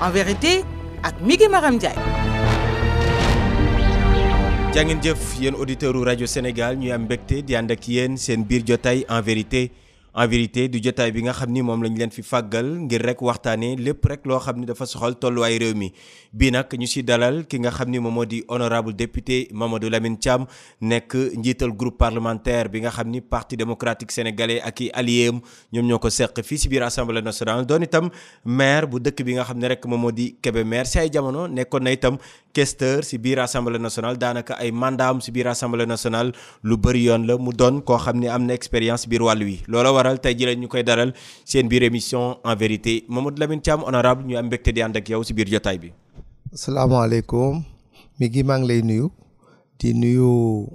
en vérité ak Migi Maram Ndiaye. jaa ngeen jëf yéen auditeurs u rajo Sénégal ñuy am mbégte di ànd ak yéen seen biir jotaay en vérité en vérité du jotaay bi nga xam ni moom lañ leen fi fàggal ngir rek waxtaanee lépp rek loo xam ni dafa soxal tolluwaay réew mi. bii nag ñu si dalal ki nga xam ni moom moo di honorable député Mamadou Lamine Thiam nekk njiital groupe parlementaire bi nga xam ni parti démocratique sénégalais ak i alliés ñoom ñoo ko seq fii si biir assemblée nationale doon itam maire bu dëkk bi nga xam ne rek moom moo di Kébémer si ay jamono nekkoon na itam questeur si biir assemblée nationale daanaka ay mandat am si biir assemblée nationale lu bëri yoon la mu doon koo xam ne am na expérience biir wàll wi loola waral tey jii ñu koy daral seen biir émission en vérité Mamadou Lamine Thiam honorable ñu am mbégte di ànd ak yow si biir jotaay bi. asalaamaaleykum mi ngi maa ngi lay nuyu di nuyu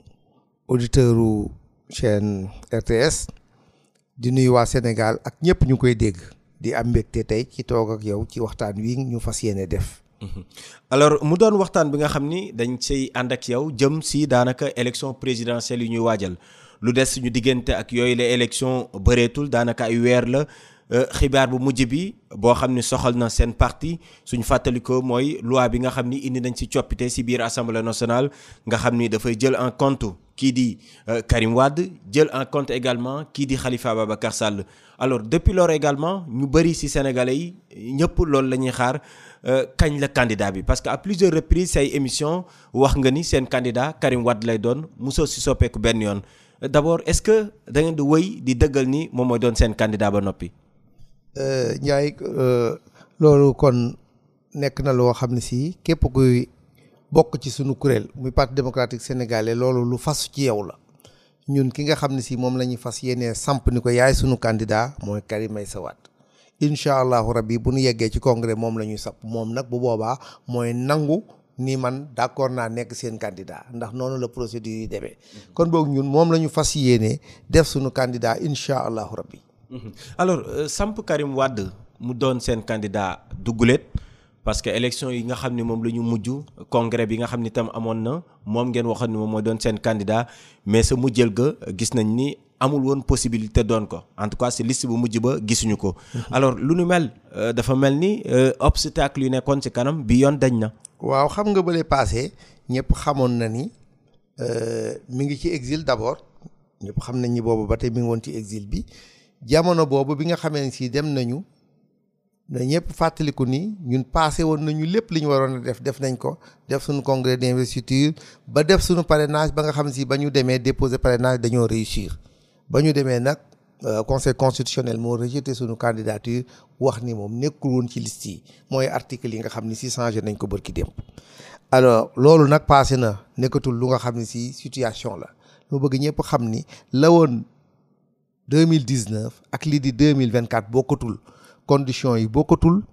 auditeur u chaîne RTS di nuyu waa Sénégal ak ñëpp ñu koy dégg di am mbégte tey ci toog ak yow ci waxtaan wi ñu fas yéene def. Mhm. alors mu doon waxtaan bi nga xam ni dañ say ànd ak yow jëm si daanaka élection présidentielle yu ñuy waajal lu des suñu diggante ak yooyu la élection bëreetul daanaka ay weer la. Euh, xibaar bu mujj bi boo xam ne soxal na seen parti suñu fàttalikoo mooy loi bi nga xam ni indi nañ ci coppite si biir assemblée nationale nga xam ni dafay jël en compte kii di euh, Karim Wade jël en compte également kii di Khalifa Babacar Sall alors depuis lors également ñu bëri si sénégalais yi ñëpp loolu la ñuy xaar euh, kañ la candidat bi parce que à plusieurs reprises say émission wax nga ni seen candidat Karim Wade lay doon mosoo si soppeeku benn yoon d'abord est-ce que da ngeen di wëy di dëggal ni moom mooy doon seen candidat ba noppi. Euh, Ndiaye euh, loolu kon nekk na loo xam ne si képp kuy bokk ci sunu kuréel muy parti démocratique sénégalais loolu lu fas ci yow la ñun ki nga xam ne si moom la ñuy fas yéenee samp ni ko yaay sunu candidat mooy Karim Meïssa Wade incha allahu rabbi bu ñu yeggee ci congrès moom la ñuy sap moom nag bu boobaa mooy nangu ni man d'accord naa nekk seen candidat ndax noonu la procédure yi demee mhm. kon boog ñun moom la ñu fas yéene def suñu candidat incha allahu rabbi mhm. alors euh, samp Karim Wade mu doon seen candidat dugguleet parce que élection yi nga xam ne moom la ñu mujj congrès bi nga xam ni tam amoon na moom ngeen waxoon ni moom mooy doon seen candidat mais sa mujjël ga gis nañ ni amul woon possibilité doon ko en tout cas si liste bu mujj ba gisuñu ko. Mhm. alors lu nu mel euh, dafa mel ni euh, obstacle yu nekkoon ci kanam bi yoon dañ na. waaw xam nga bële passé ñëpp xamoon na ni euh, mi ngi ci exil d'abord ñëpp xam nañ ni boobu ba tey mi ngi woon ci exil bi jamono boobu bi nga xamee ne si dem nañu na ñëpp fàttaliku ni ñun passé woon nañu lépp li ñu waroon a def def nañ ko def suñu congrès d'investiture ba def suñu parrainage ba nga xam si ba ñu demee déposer parrainage dañoo réussir ba ñu demee nag euh, conseil constitutionnel moo rejeté suñu candidature wax ni moom nekkul woon ci liste yi mooy article yi nga xam ni si changé nañ ko bërki démb alors loolu nag passé na nekkatul lu nga xam ne si situation la moo bëgg ñëpp xam ni la woon deux mille dix neuf ak lii di deux mille vingt quatre bokkatul conditions yi bokkatul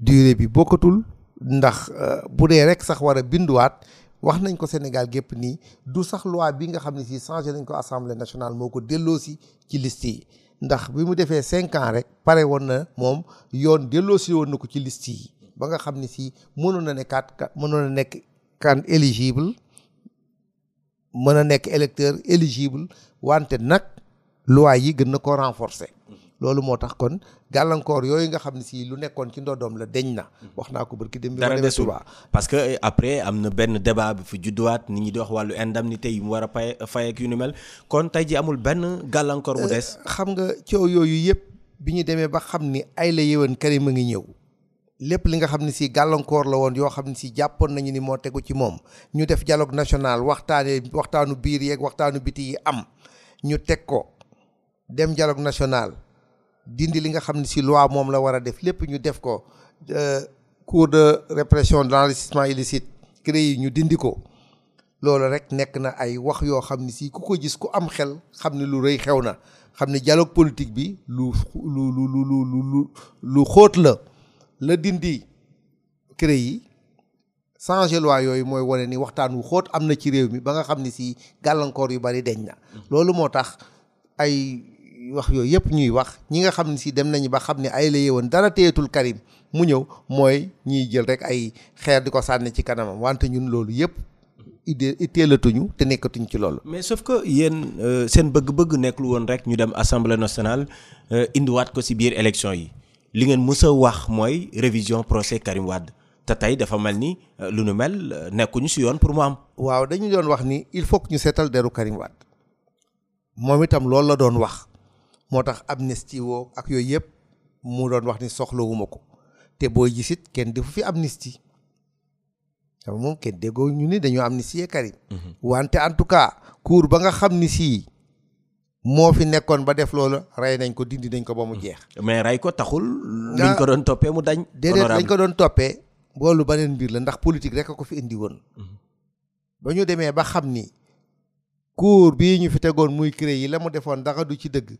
durée bi bokkatul ndax euh, bu dee rek sax war a binduwaat wax nañ ko Sénégal gépp nii du sax loi bi nga xam ne si changé nañ ko assemblée nationale moo ko delloosi ci liste yi ndax bi mu defee cinq ans rek pare woon na moom yoon delloosi woon na ko ci liste yi ba nga xam ne si mënoon na nekkaat mënoon na nekk kan éligible mën a nekk électeur éligible wante nag loi yi gën na ko renforcer loolu moo tax kon gàllankoor yooyu nga xam ne si lu nekkoon ci ndodoom la deñ na wax naa ko barki dem bi dara desul parce que eh, après am na benn débat bi fi judduwaat nit ñi di wax wàllu indemnité yi mu war a pay fay ak yu ni mel kon tey ji amul benn gàllankoor bu euh, des xam nga coow yooyu yëpp bi ñu demee ba xam ni ay la yéwén Karim a ngi ñëw lépp li nga xam ne si gàllankoor la woon yoo xam ne si jàppoon nañu ni moo tegu ci moom ñu def dialogue national waxtaanee waxtaanu biir yeeg waxtaanu biti yi am ñu teg ko dem dialogue national dindi li nga xam ne si loi moom la war a def lépp ñu def ko euh, cour de répression de l'enrichissement illicite CREI yi ñu dindi ko loolu rek nekk na ay wax yoo xam ne si ku ko gis ku am xel xam ne lu rëy xew na xam ne dialogue politique bi lu lu lu lu lu lu xóot la la dindi CREI yi changé loi yooyu mooy wane ni waxtaan wu xóot am na ci réew mi ba nga xam ne si gàllankoor yu bari deñ na mm-hmm. loolu moo tax ay wax yooyu yëpp ñuy wax ñi nga xam ne si dem nañu ba xam ne ay la yeewoon dara téyetul Karim mu ñëw mooy ñiy jël rek ay xeer di ko sànni ci kanamam wante ñun loolu yëpp idée teelatuñu te nekkatuñ ci loolu. mais sauf que yéen euh, seen bëgg-bëgg nekkul woon rek ñu dem assemblée nationale euh, indiwaat ko si biir élection yi li ngeen mës a wax mooy révision procès Karim Wade te tey dafa mel ni euh, lu nu mel nekkuñu si yoon pour mu am. waaw dañu doon wax ni il faut que ñu seetal deru Karim Wade moom itam loolu la doon wax moo tax amnistie woo ak yooyu yëpp mu doon wax ni soxlawuma ko te booy gisit kenn defu fi amnistie xam moom kenn déggoo ñu ni dañoo amnistier Karim mhm. wante en tout cas cour ba nga xam ni sii moo fi nekkoon ba def loolu rey nañ ko dindi nañ ko ba mu mhm. jeex mais rey ko taxul liñ ko doon toppee mu dañ déedéet lañ ko doon toppee boolu beneen mbir la ndax politique rek a ko fi indi woon mhm. ba ñu demee ba xam ni cour bii ñu fi tegoon muy CREI yi la mu defoon dara du ci dëgg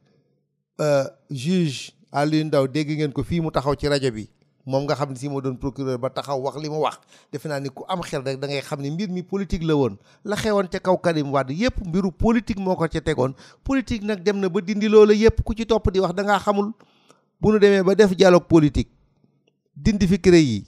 euh, juge Aliou ndaw dégg ngeen ko fii mu taxaw ci rajo bi moom nga xam ne si moo doon procureur ba taxaw wax li mu wax defe naa ni ku am xel rek da ngay xam ne mbir mi politique la woon la xewoon ca kaw Karim Wade yëpp mbiru politique moo ko ca tegoon politique nag dem na ba dindi loola yëpp ku ci topp di wax da ngaa xamul bu nu demee ba def dialogue politique dindi fi CREI yi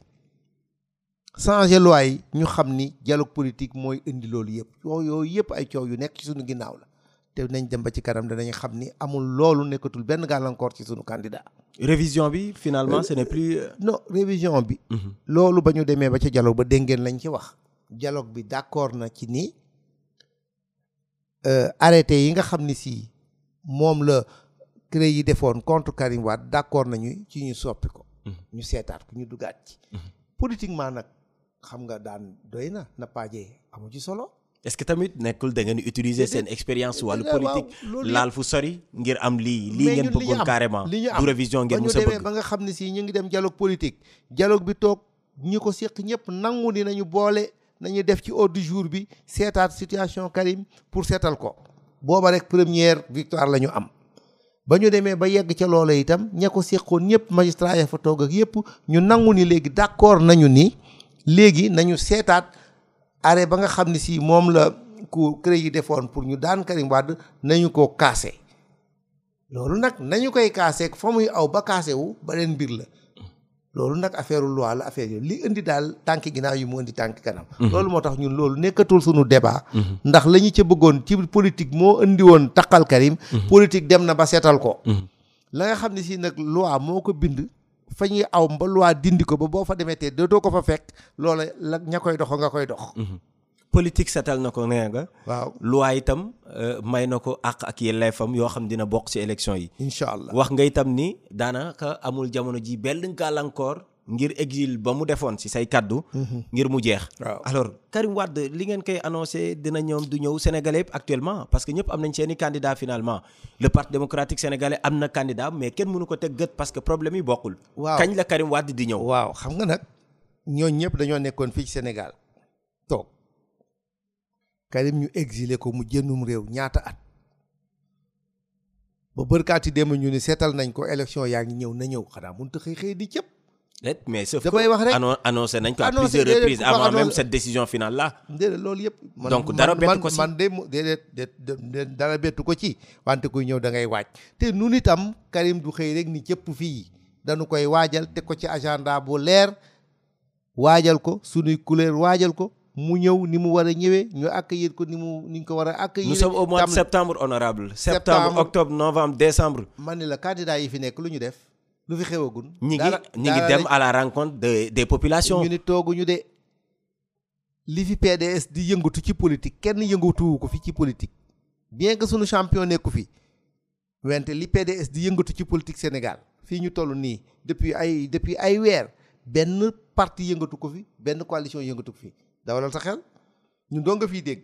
changé loi yi ñu xam ni dialogue politique mooy indi loolu yëpp coow yooyu yëpp ay coow yu nekk ci suñu ginnaaw la te nañ dem ba ci kanam danañ xam ni amul loolu nekkatul benn gàllankoor ci suñu candidat. révision bi finalement ce n'est plus. Euh, non révision bi. Mhm. loolu ba ñu demee ba ca dialogue ba dégg ngeen lañ ci wax. dialogue bi d'accord na ci ni euh, arrêté yi nga xam ni si moom la CREI yi defoon contre Karim Wade d'accord nañu ci ñu soppi ko. Mhm. ñu seetaat ko ñu dugaat ci. Mhm. politiquement nag xam nga daan doy na na paaje amu ci solo. est-ce que tamit nekkul da ngeen utiliser seen expérience wàllu politique laal fu sori ngir am lii lii ngeen bëggoon carrément du révision ngeen mës a bëgg ba nga xam ne si ñu ngi dem dialogue politique dialogue bi toog ñi ko séq ñëpp nangu ni nañu boole nañu def ci ordre du jour bi seetaat situation Karim pour seetal ko booba rek première victoire la ñu am ba ñu demee ba yegg ca loola itam ña ko séqoon ñëpp magistrat ya fa toog ak yëpp ñu nangu ni léegi d'accord nañu ni léegi nañu seetaat arrêt ba nga xam ne si moom la ku CREI yi defoon pour ñu daan Karim Wade nañu ko kaase loolu nag nañu koy kaaseeg fa muy aw ba kaase wu ba leen mbir la loolu nag affaire loi la affaire yooyu li indi daal tànk ginnaaw yi mu indi tànk kanam. Mhm. loolu moo tax ñun loolu nekkatul suñu débat. Mhm. ndax la ñu ca bëggoon ci politique moo indi woon taqal Karim. Mhm. politique dem na ba seetal ko. la nga xam ne si nag loi moo ko bind. fa ñuy aw ba loi dindi ko ba boo fa demee te dootoo ko fa fekk loola la ña koy dox nga koy dox. politique setal na ko nee nga. waaw loi itam euh, may na ko àq ak yelleefam yoo xam dina bokk ci élection yi. incha allah wax nga itam ni daanaka amul jamono ji benn gàllankoor ngir exil ba mu defoon ci say kàddu mhm. ngir mu jeex. waaw alors Karim Wade li ngeen koy annoncé dina ñoom du ñëw sénégalais yëpp actuellement parce que ñëpp am nañ seeni candidat finalement le parti démocratique sénégalais am na candidat mais kenn mënu ko teg gët parce que problème yi bokkul. waaw kañ la Karim Wade di ñëw. waaw xam nga nag ñooñu ñëpp dañoo nekkoon fii ci Sénégal. toog Karim ñu exilé ko mu jëndum réew ñaata at ba bërkaati démb ñu ni seetal nañ ko élection yaa ngi ñëw na ñëw xanaa mënut a xëy xëy di cëpp. Eh, mais sauf que damay wax rek annoncé nañ ko à plusieurs reprises avant même cette décision finale là. déedéet loolu yëpp. donc dara bettu ko si man de déedéet dara bettu ko ci wante kuy ñëw da ngay waaj te nun itam Karim du xëy rek ni cëpp fii dañu koy waajal te ko ci agenda bu leer. waajal ko sunuy couleur waajal ko mu ñëw ni mu war a ñëwee ñu accueillir ko ni mu ni ñu ko war a accueillir. nous sommes au mois de septembre honorable septembre octobre novembre décembre. man ni la candidat yi fi nekk lu ñu def lu fi xewagun. ñi ngi ñi ngi dem à la rencontre des des populations. ñu ni tooguñu de li fi PDS di yëngatu ci politique kenn yëngatuwu ko fi ci politique bien que sunu champion nekku fi. wante li PDS di yëngatu ci politique Sénégal fii ñu toll nii depuis ay depuis ay weer benn parti yëngatu ko fi benn coalition yëngatu ko fi dawalal sa xel ñu doo nga fiy dégg.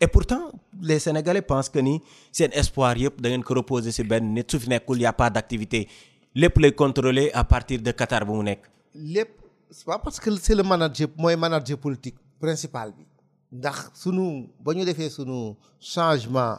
et pourtant les sénégalais pensent que ni seen espoir yëpp da ngeen ko reposer ci benn nit su fi nekkul y a pas d'activité lépp lay contrôler à partir de Qatar bu mu nekk. lépp c'est pas parce que c'est le manager mooy manager politique principal bi. ndax sunu ba ñu defee sunu changement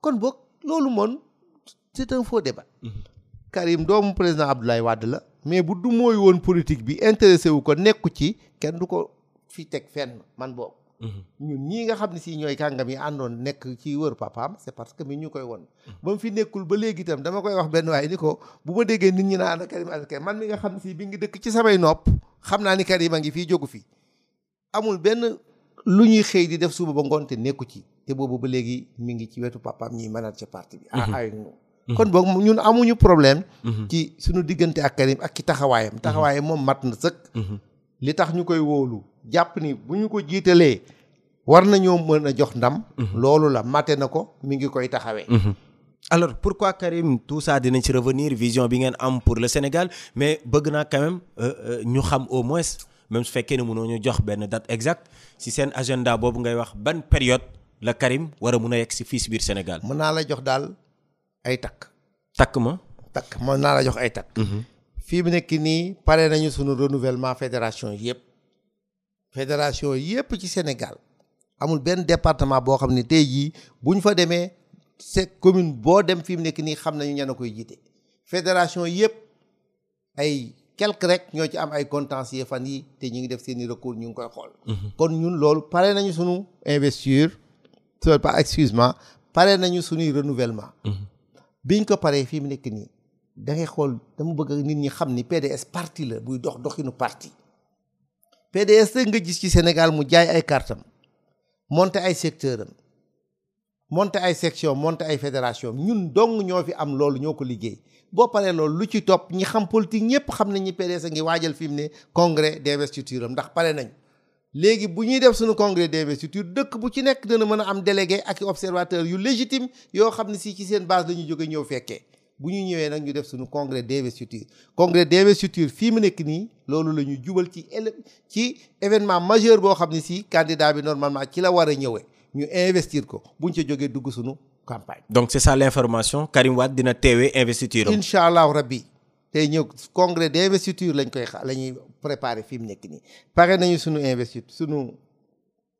kon boog loolu moom c'est un faux débat. Mhm. Karim doomu président Abdoulaye Wade la. mais bu du mooy woon politique bi intéressé wu ko nekku ci kenn du ko fi teg fenn man boobu. Mhm. ñun ñii nga xam ne si ñooy kàngam yi àndoon nekk ci wër papaam c'est parce que mi ñu koy woon. Mhm. ba mu fi nekkul ba léegi itam dama koy wax benn waaye ni ko bu ma déggee nit ñi naan Karim Karim man mi nga xam ne si bi ngi dëkk ci samay nopp xam naa ni Karim a ngi fii jógu fii. amul benn lu ñuy xëy di def suba ba ngoon te nekku ci te boobu ba léegi mi ngi ci wetu papaam ñuy mënaat ca parti bi. ah ay mhm. kon boog ñun amuñu problème. Mhm. ci suñu diggante ak Karim ak ci taxawaayam. Mhm. taxawaayam moom mat na sëkk. li tax ñu koy wóolu jàpp ni bu ñu ko jiitalee war nañoo mën a jox ndam. loolu la mate na ko mi ngi koy taxawee. alors pourquoi Karim tout ça dinañ ci revenir vision bi ngeen am pour le Sénégal mais bëgg naa quand même euh, euh, ñu xam au moins. même su fekkee ne mënoo ñu jox benn date exacte si seen agenda boobu ngay wax ban période la Karim war a mun a yegg si fii si biir Sénégal. mën naa la jox daal ay takk. takk ma. takk mën naa la jox ay takk. Mhm. fii mu nekk nii pare nañu sunu renouvellement fédération yëpp. fédération yëpp ci Sénégal amul benn département boo xam ne tey jii bu ñu fa demee se commune boo dem fii mu nekk nii xam nañu ñan a koy jiite fédération yëpp. ay quelque rek ñoo ci am ay contentieux fan yi te ñu ngi def seeni recours ñu ngi koy xool mhm. kon ñun loolu pare nañu suñu investiture pas excuse moi pare nañu suñuy renouvellement mhm. biñ ko paree fii mu nekk nii da ngay xool dama bëgg nit ñi xam ni PDS parti la buy dox doxinu parti PDS rek nga gis ci Sénégal mu jaay ay kartam monte ay secteur am monte ay section monte ay fédération ñun dong ñoo fi am loolu ñoo ko liggéey boo paree loolu lu ci topp ñi xam politique ñëpp xam nañ ñi PDS a ngi waajal fi mu ne congrès d'investiture am ndax pare nañ léegi bu ñuy def suñu congrès d'investiture dëkk bu ci nekk dana mën a am délégué ak observateur yu légitime yoo xam ne si ci seen base la ñu jóge ñëw fekkee bu ñu ñëwee nag ñu def suñu congrès d'investiture congrès d'investiture fii mu nekk nii loolu la ñu jubal ci éle ci événement majeur boo xam ne si candidat bi normalement ci la war a ñëwee ñu investir ko buñ ca jógee dugg suñu campagne. donc c'est ça l'information Karim Wade dina teewee investiture am. incha allahu rabbi tey ñëw congrès d'investiture lañ koy xa la ñuy préparer fi mu nekk nii pare nañu suñu investiture suñu.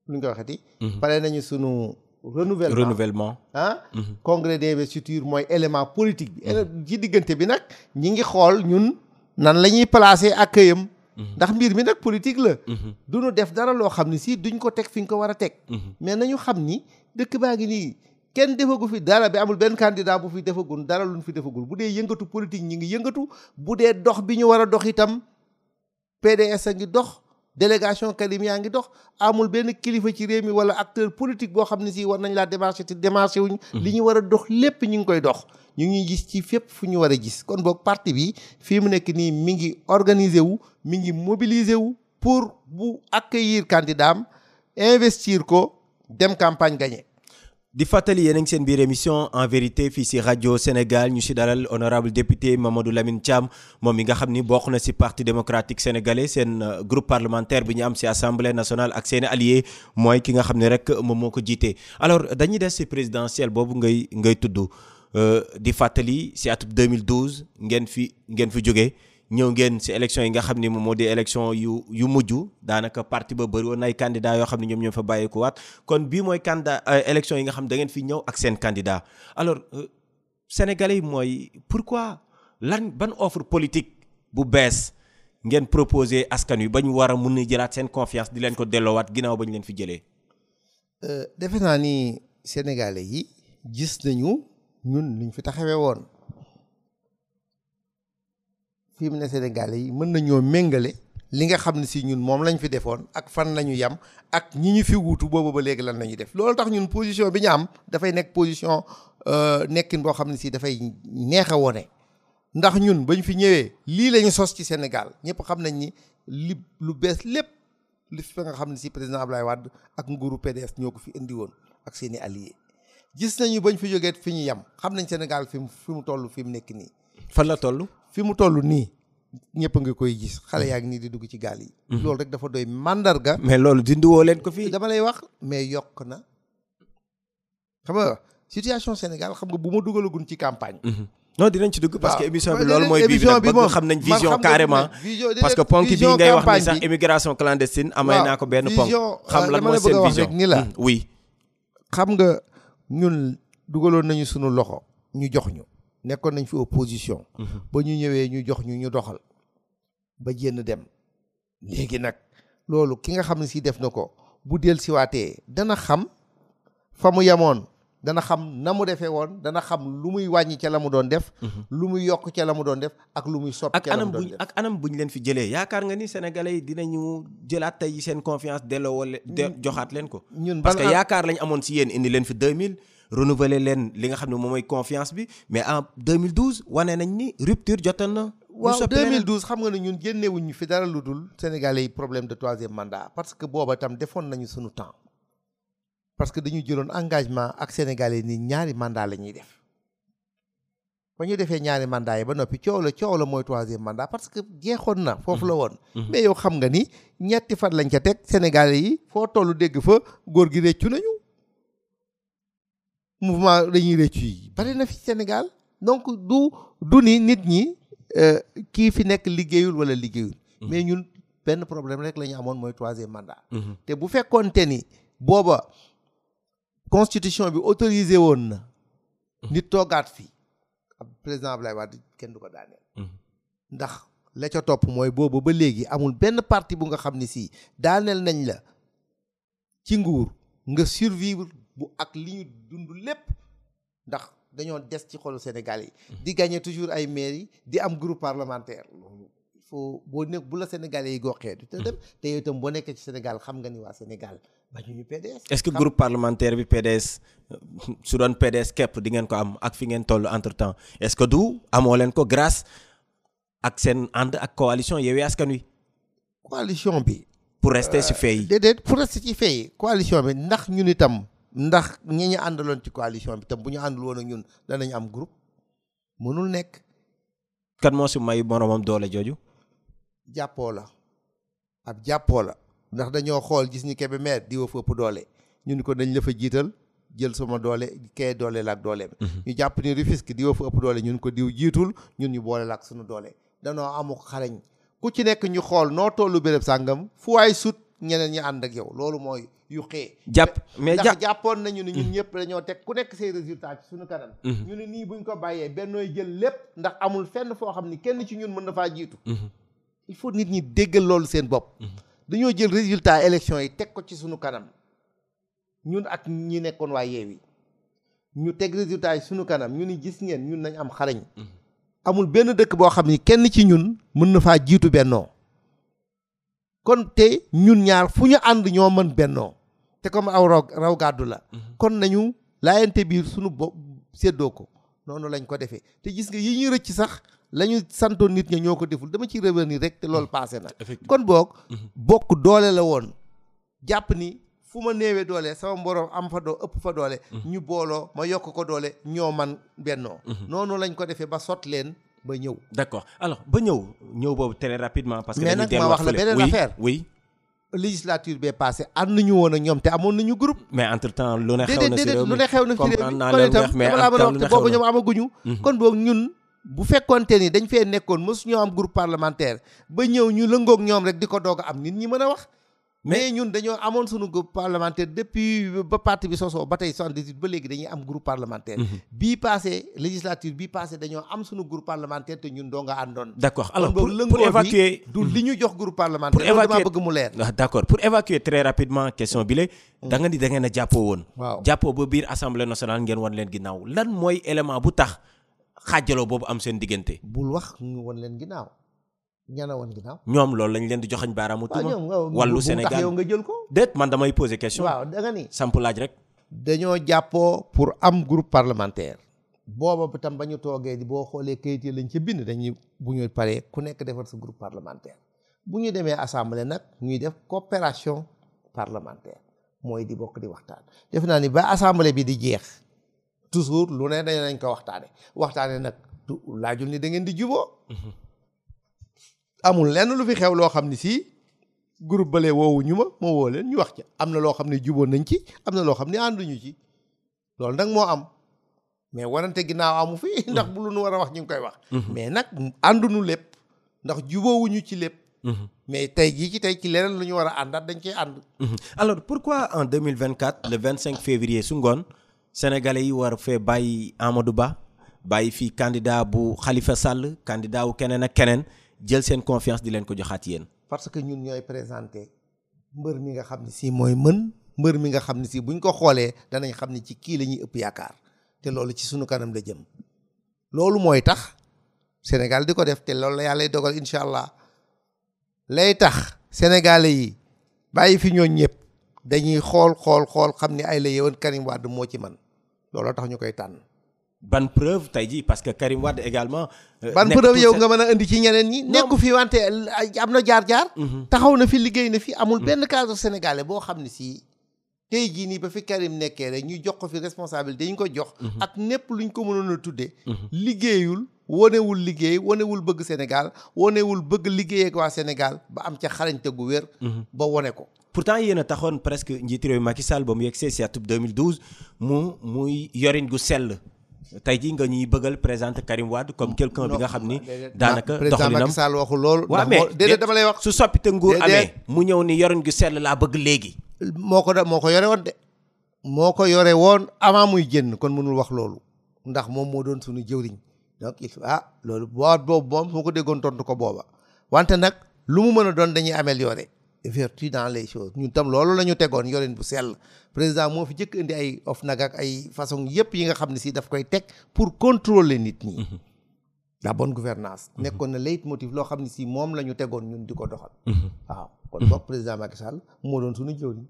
lu ñu koy waxati. Mhm. pare nañu sunu renouvellement renouvellement. ah. Mhm. congrès d'investiture mooy élément politique bi. Mhm. ci diggante bi nag ñi ngi xool ñun nan la ñuy placer ak këyam. ndax mbir mi nag politique la. du ñu def dara loo xam ne si duñ ko teg fi ñu ko war a teg. mais nañu xam ni dëkk baa ngi nii. kenn defagu fi dara bi amul benn candidat bu fi defagul dara luñ fi defagul bu dee yëngatu politique ñi ngi yëngatu bu dee dox bi ñu war a dox itam PDS a ngi dox délégation Karim yaa ngi dox amul benn kilifa ci réew mi wala acteur politique boo xam ne si war nañ laa démarché te démarché wuñ mhm. li ñu war a dox lépp ñu ngi koy dox ñu ngi gis ci fépp fu ñu war a gis kon boog parti bi fii mu nekk nii mi ngi organiser wu mi ngi mobiliser wu pour bu accueillir candidat am investir ko dem campagne gagné di fàttali yéen a ngi seen biir émission en vérité fii si rajo Sénégal ñu si dalal honorable député Mamadou Lamine Thiam moom mi nga xam ni bokk na si parti démocratique sénégalais seen euh, groupe parlementaire bi ñu am si assemblée nationale ak seen allié mooy ki nga xam ne rek moom moo ko jiite. alors dañuy des si présidentielle boobu ngay ngay tudd euh, di fàttali si atub 2012 ngeen fi ngeen fi jógee. ñëw ngeen si élection yi nga xam ni moom moo di élection yu yu mujj daanaka parti ba bëri woon ay candidat yoo xam ne ñoom ñoo fa bàyyikuwaat kon bii mooy candidat euh, élection yi nga xam da ngeen fi ñëw ak seen candidat alors euh, sénégalais yi mooy pourquoi lan ban offre politique bu bees ngeen proposé askan wi ba ñu war a mun a jëlaat seen confiance di leen ko delloowaat ginnaaw ba ñu leen fi jëlee. Euh, defe naa ni sénégalais yi gis nañu ñun liñ fi taxawee woon. fi mu ne Sénégalais yi mën nañoo méngale li nga xam ne si ñun moom lañ fi defoon ak fan lañu yam ak ñi ñu fi wuutu boobu ba léegi lan lañu def loolu tax ñun position bi ñu am dafay nekk position euh, nekkin boo xam ne si dafay neex a wone ndax ñun bañ fi ñëwee lii lañu sos ci Sénégal ñëpp xam nañ ni li lu bees lépp li fi nga xam ne si président Ablaye Wade ak nguuru PDS ñoo ko fi indi woon ak seeni alliés gis nañu bañ fi jógee fi ñu yem xam nañ Sénégal fi mu fi mu toll fi mu nekk nii. fan la toll. fi mu toll nii ñëpp nga koy gis xale yaa ngi nii di dugg ci gaal yi. Mhm. loolu rek dafa doy mandarga. mais loolu dindi woo leen ko fii. dama lay wax mais yokk na. xam nga situation Sénégal xam nga bu ma dugalagun ci campagne. Mhm. non dinañ ci dugg parce que émission bi loolu mooy. émission bi moom xam nañ vision carrément. parce que ponk bii ngay wax ni sax immigration clandestine. amay naa ko benn ponk xam lan mooy seen vision ni la mhm. oui. xam nga ñun dugaloon nañu sunu loxo ñu jox ñu. nekkoon nañ fi opposition. Mhm. ba ñu ñëwee ñu jox ñu ñu doxal. ba jénn dem. léegi nag loolu ki nga xam ne si def na ko bu del siwaatee dana xam fa mu yemoon dana xam na mu defee woon dana xam lu muy wàññi ca la mu doon def mhm. lu muy yokk ca la mu doon def ak lu muy soppi ca la mu doon def ak anam buñ leen fi jëlee yaakaar nga ni sénégalais yi dinañu jëlaat tey seen confiance delloo wala mm. joxaat leen ko parce que yaakaar lañ amoon si yéen indi leen fi 2000 renouveler leen li nga xam ne moom mooy confiance bi mais en 2012 wane nañ ni rupture jotoon na. waaw 2012 xam nga ne ñun génnewuñu fi dara lu dul sénégalais yi problème de troisième mandat parce que booba tam defoon nañu suñu temps parce que dañu jëloon engagement ak sénégalais ni ñaari mandat la ñuy def ba ñu defee ñaari mandat yi ba noppi coow la coow la mooy troisième mandat parce que jeexoon na foofu la mhm. woon mhm. mais yow xam nga ni ñetti fan lañ ca teg sénégalais yi foo tollu dégg fa góor gi réccu nañu mouvement dañuy réccu yi bari na fi Sénégal donc du du ni nit ñi euh, kii fi nekk liggéeyul wala liggéeyul mhm. mais ñun benn problème rek la ñu amoon mooy troisième mandat te bu fekkoonte ni booba constitution bi autorisé woon na mhm. nit toogaat fii ab président Ablaye Wade kenn du ko daaneel mhm. ndax la ca topp mooy boobu ba léegi amul benn parti bu nga xam ni sii daaneel nañ la ci nguur nga survivre bu ak li ñu dund lépp ndax dañoo des ci xolu Sénégal yi mhm. di gagné toujours ay maires yi di am groupe parlementaire loolu il faut boo nekk bu la Sénégalais yi goxee du te dem mhm. te yow itam boo nekkee ci Sénégal xam nga ni waa Sénégal bañu ñu PDS est-ce que groupe parlementaire bi PDS euh, su doon PDS képp di ngeen ko am ak fi ngeen toll entre temps est-ce que du amoo leen ko grâce ak seen ànd ak coalition Yewwi Askan Wi. coalition bi. pour rester ci fee yi. Euh, déedéet pour rester ci fee yi coalition bi ndax ñun itam ndax ñi ñu àndaloon ci coalition bi tam bu ñu àndul woon ak ñun danañ am groupe mënul nekk. kan moo si may moromam doole jooju. jàppoo la. ab jàppoo la ndax dañoo xool gis ni kebe maire di wa fa ëpp doole ñu ni ko dañ la fa jiital jël sama doole kee doole la ak dooleem mhm. ñu jàpp ni Rufisque di wa fa ëpp doole ñun ko diw jiitul ñun ñu boole la ak suñu doole danoo amu xarañ ku ci nekk ñu xool noo tollu béréb sàngam fu waay sut ñeneen ñi ànd ak yow loolu mooy yu xee jàpp mais ndax jàppoon nañu ni ñun mm. ñëpp dañoo teg ku nekk say résultat ci suñu kanam mm-hmm. ñu ne nii buñ ko bàyyee bennooy jël lépp ndax amul fenn foo xam ni kenn ci ñun mën na faa jiitu mm-hmm. il faut nit ñi déggal loolu seen bopp. Mhm. dañoo jël résultat élection yi teg ko ci suñu kanam ñun ak ñi nekkoon waa Yewwi ñu teg résultat yi suñu kanam ñu ni gis ngeen ñun nañ am xarañ. Mhm. amul benn dëkk boo xam ni kenn ci ñun mën na faa jiitu bennoo kon te ñun ñaar fu ñu ànd ñoo mën bennoo te comme aw raw raw gàddu la. Mhm. kon nañu laayante biir suñu bopp séddoo ko. noonu lañ ko defee te gis nga yi ñuy rëcc sax la ñu santoon nit ña ñoo ko deful dama ciy revenir rek te loolu passé na kon boog mhm. bokk doole la woon jàpp ni fu ma néewee doole sama mborom am fa doo ëpp fa doole mhm. ñu booloo ma yokk ko doole ñoo man bennoo mhm. noonu lañ ko defee ba sot leen ba ñëw d'accord alors ba ñëw ñëw boobu télé rapidement parce que mais nag ma wax la beneen affaire oui législature bee passé ànd nañu woon ak ñoom te amoon nañu groupe. mais entre temps lu ne xew na si réew mi lu ne xew na si réew mi kon itam dama laa mën a wax te boobu ñoom amaguñu. Mhm. kon boog ñun bu fekkoonte ni dañ fee nekkoon mosu ñoo am groupe parlementaire ba ñëw ñu lëngoog ñoom rek di ko doog am nit ñi mën a wax. mais ñun dañoo amoon suñu groupe parlementaire depuis ba parti bi sosoo ba tey 78 ba léegi dañuy am groupe parlementaire. Mhm. bii passé législature bii passé dañoo am suñu groupe parlementaire te ñun doo nga àndoon. d'accord alors pour pour évacuer du li ñu jox groupe parlementaire. pour évacuer bëgg mu leer. Ah, d' accord pour évacuer très rapidement question bi la. Mm. da nga ni da ngeen a jàppoo woon. waaw jàppoo ba biir assemblée nationale ngeen wan leen ginnaaw lan mooy élément bu tax xaajaloo boobu am seen diggante. bul wax ñu wan leen ginnaaw. ñana woon ginnaaw. ñoom loolu lañ leen di joxañ baaraamu tuuma. wàllu Sénégal yow nga jël ko. déet man damay poser question. waaw da nga ni samp laaj rek. dañoo jàppoo pour am groupe parlementaire. booba itam ba ñu toogee boo xoolee kayit yi lañ ca bind dañuy bu ñu paree ku nekk defar sa groupe parlementaire bu ñu demee assemblée nag ñuy def coopération parlementaire mooy di bokk di waxtaan def naa ni ba assemblée bi di jeex toujours lu ne dañ nañ ko waxtaane waxtaane nag laajul ni da ngeen di juboo mhm. amul lenn lu fi xew loo xam ni si groupe bale woowu ñu ma ma woo leen ñu wax ci am na loo xam ne juboo nañ ci am na loo xam ne ànduñu ci loolu nag moo am mais warante ginnaaw amu fi mm-hmm. ndax bu lu nu war a wax ñu ngi koy wax mm-hmm. mais nag àndunu lépp ndax jubóowuñu ci lépp mm-hmm. mais tey jii ci tey ci leneen lu ñu war a àndaat dañ ciy ànd alors pourquoi en 2024 le 25 février su ngoon sénégalais yi war fee bàyyi Amadou Ba bàyyi fii candidat bu xalifa Sall candidat wu keneen ak keneen jël seen confiance di leen ko joxaat yéen parce que ñun ñooy présenté mbër mi nga xam ne si mooy mën mbër mi nga xam ne si buñ ko xoolee danañ xam ne ci kii la ñuy ëpp yaakaar te loolu ci sunu kanam la jëm loolu mooy tax Sénégal di ko def te loolu la yàlla dogal incha allah lay tax sénégalais yi bàyyi fi ñooñ ñëpp dañuy xool xool xool xam ni ay la yewoon Karim Wade moo ci man looloo tax ñu koy tànn ban preuve tey jii parce que Karim Wade également. Euh, ban preuve yow nga mën a indi ci ñeneen ñi. nekku fi wante am na jaar jaar. Mhm. taxaw na fi liggéey na fi amul mhm. benn cadre sénégalais boo xam ne si. tey jii nii ba fi Karim nekkee rek ñu jox ko fi responsabilité yi ñu ko jox. Mhm. ak népp luñ ko mënoon a tuddee. liggéeyul wonewul liggéey wonewul bëgg Sénégal wonewul bëgg liggéey ak waa Sénégal ba am ca xarañte gu wér. ba wone ko. pourtant yéen a taxoon presque njiitu réew Macky Sall ba mu yegsee si atub 2012 mu muy yorin gu sell tey jii nga ñuy bëggal présenter Karim Wade comme quelqu'un bi nga xam ni daanaka président Macky Sall waxul loolu waaw mais déedéet dama lay wax su soppite nguur amee mu ñëw ni yorin gu sell laa bëgg léegi moo ko da moo ko yore woon de moo ko yore woon avant muy génn kon mënul wax loolu ndax moom moo doon suñu jëwriñ donc il ah loolu boot boobu moom moo ko déggoon tontu ko booba wante nag lu mu mën a doon dañuy améliorer vertu dans les choses ñun tam loolu la ñu tegoon yoreen bu sell président moo fi jëkk indi ay OFNAC ak ay façon yëpp yi nga xam ne si daf koy teg pour contrôler nit ñi mhm. la bonne gouvernance mhm. nekkoon na leitmotiv loo xam ne si moom la ñu tegoon ñun di ko doxal mhm. waaw kon mhm. boog président Macky Sall moo doon suñu jëwriñ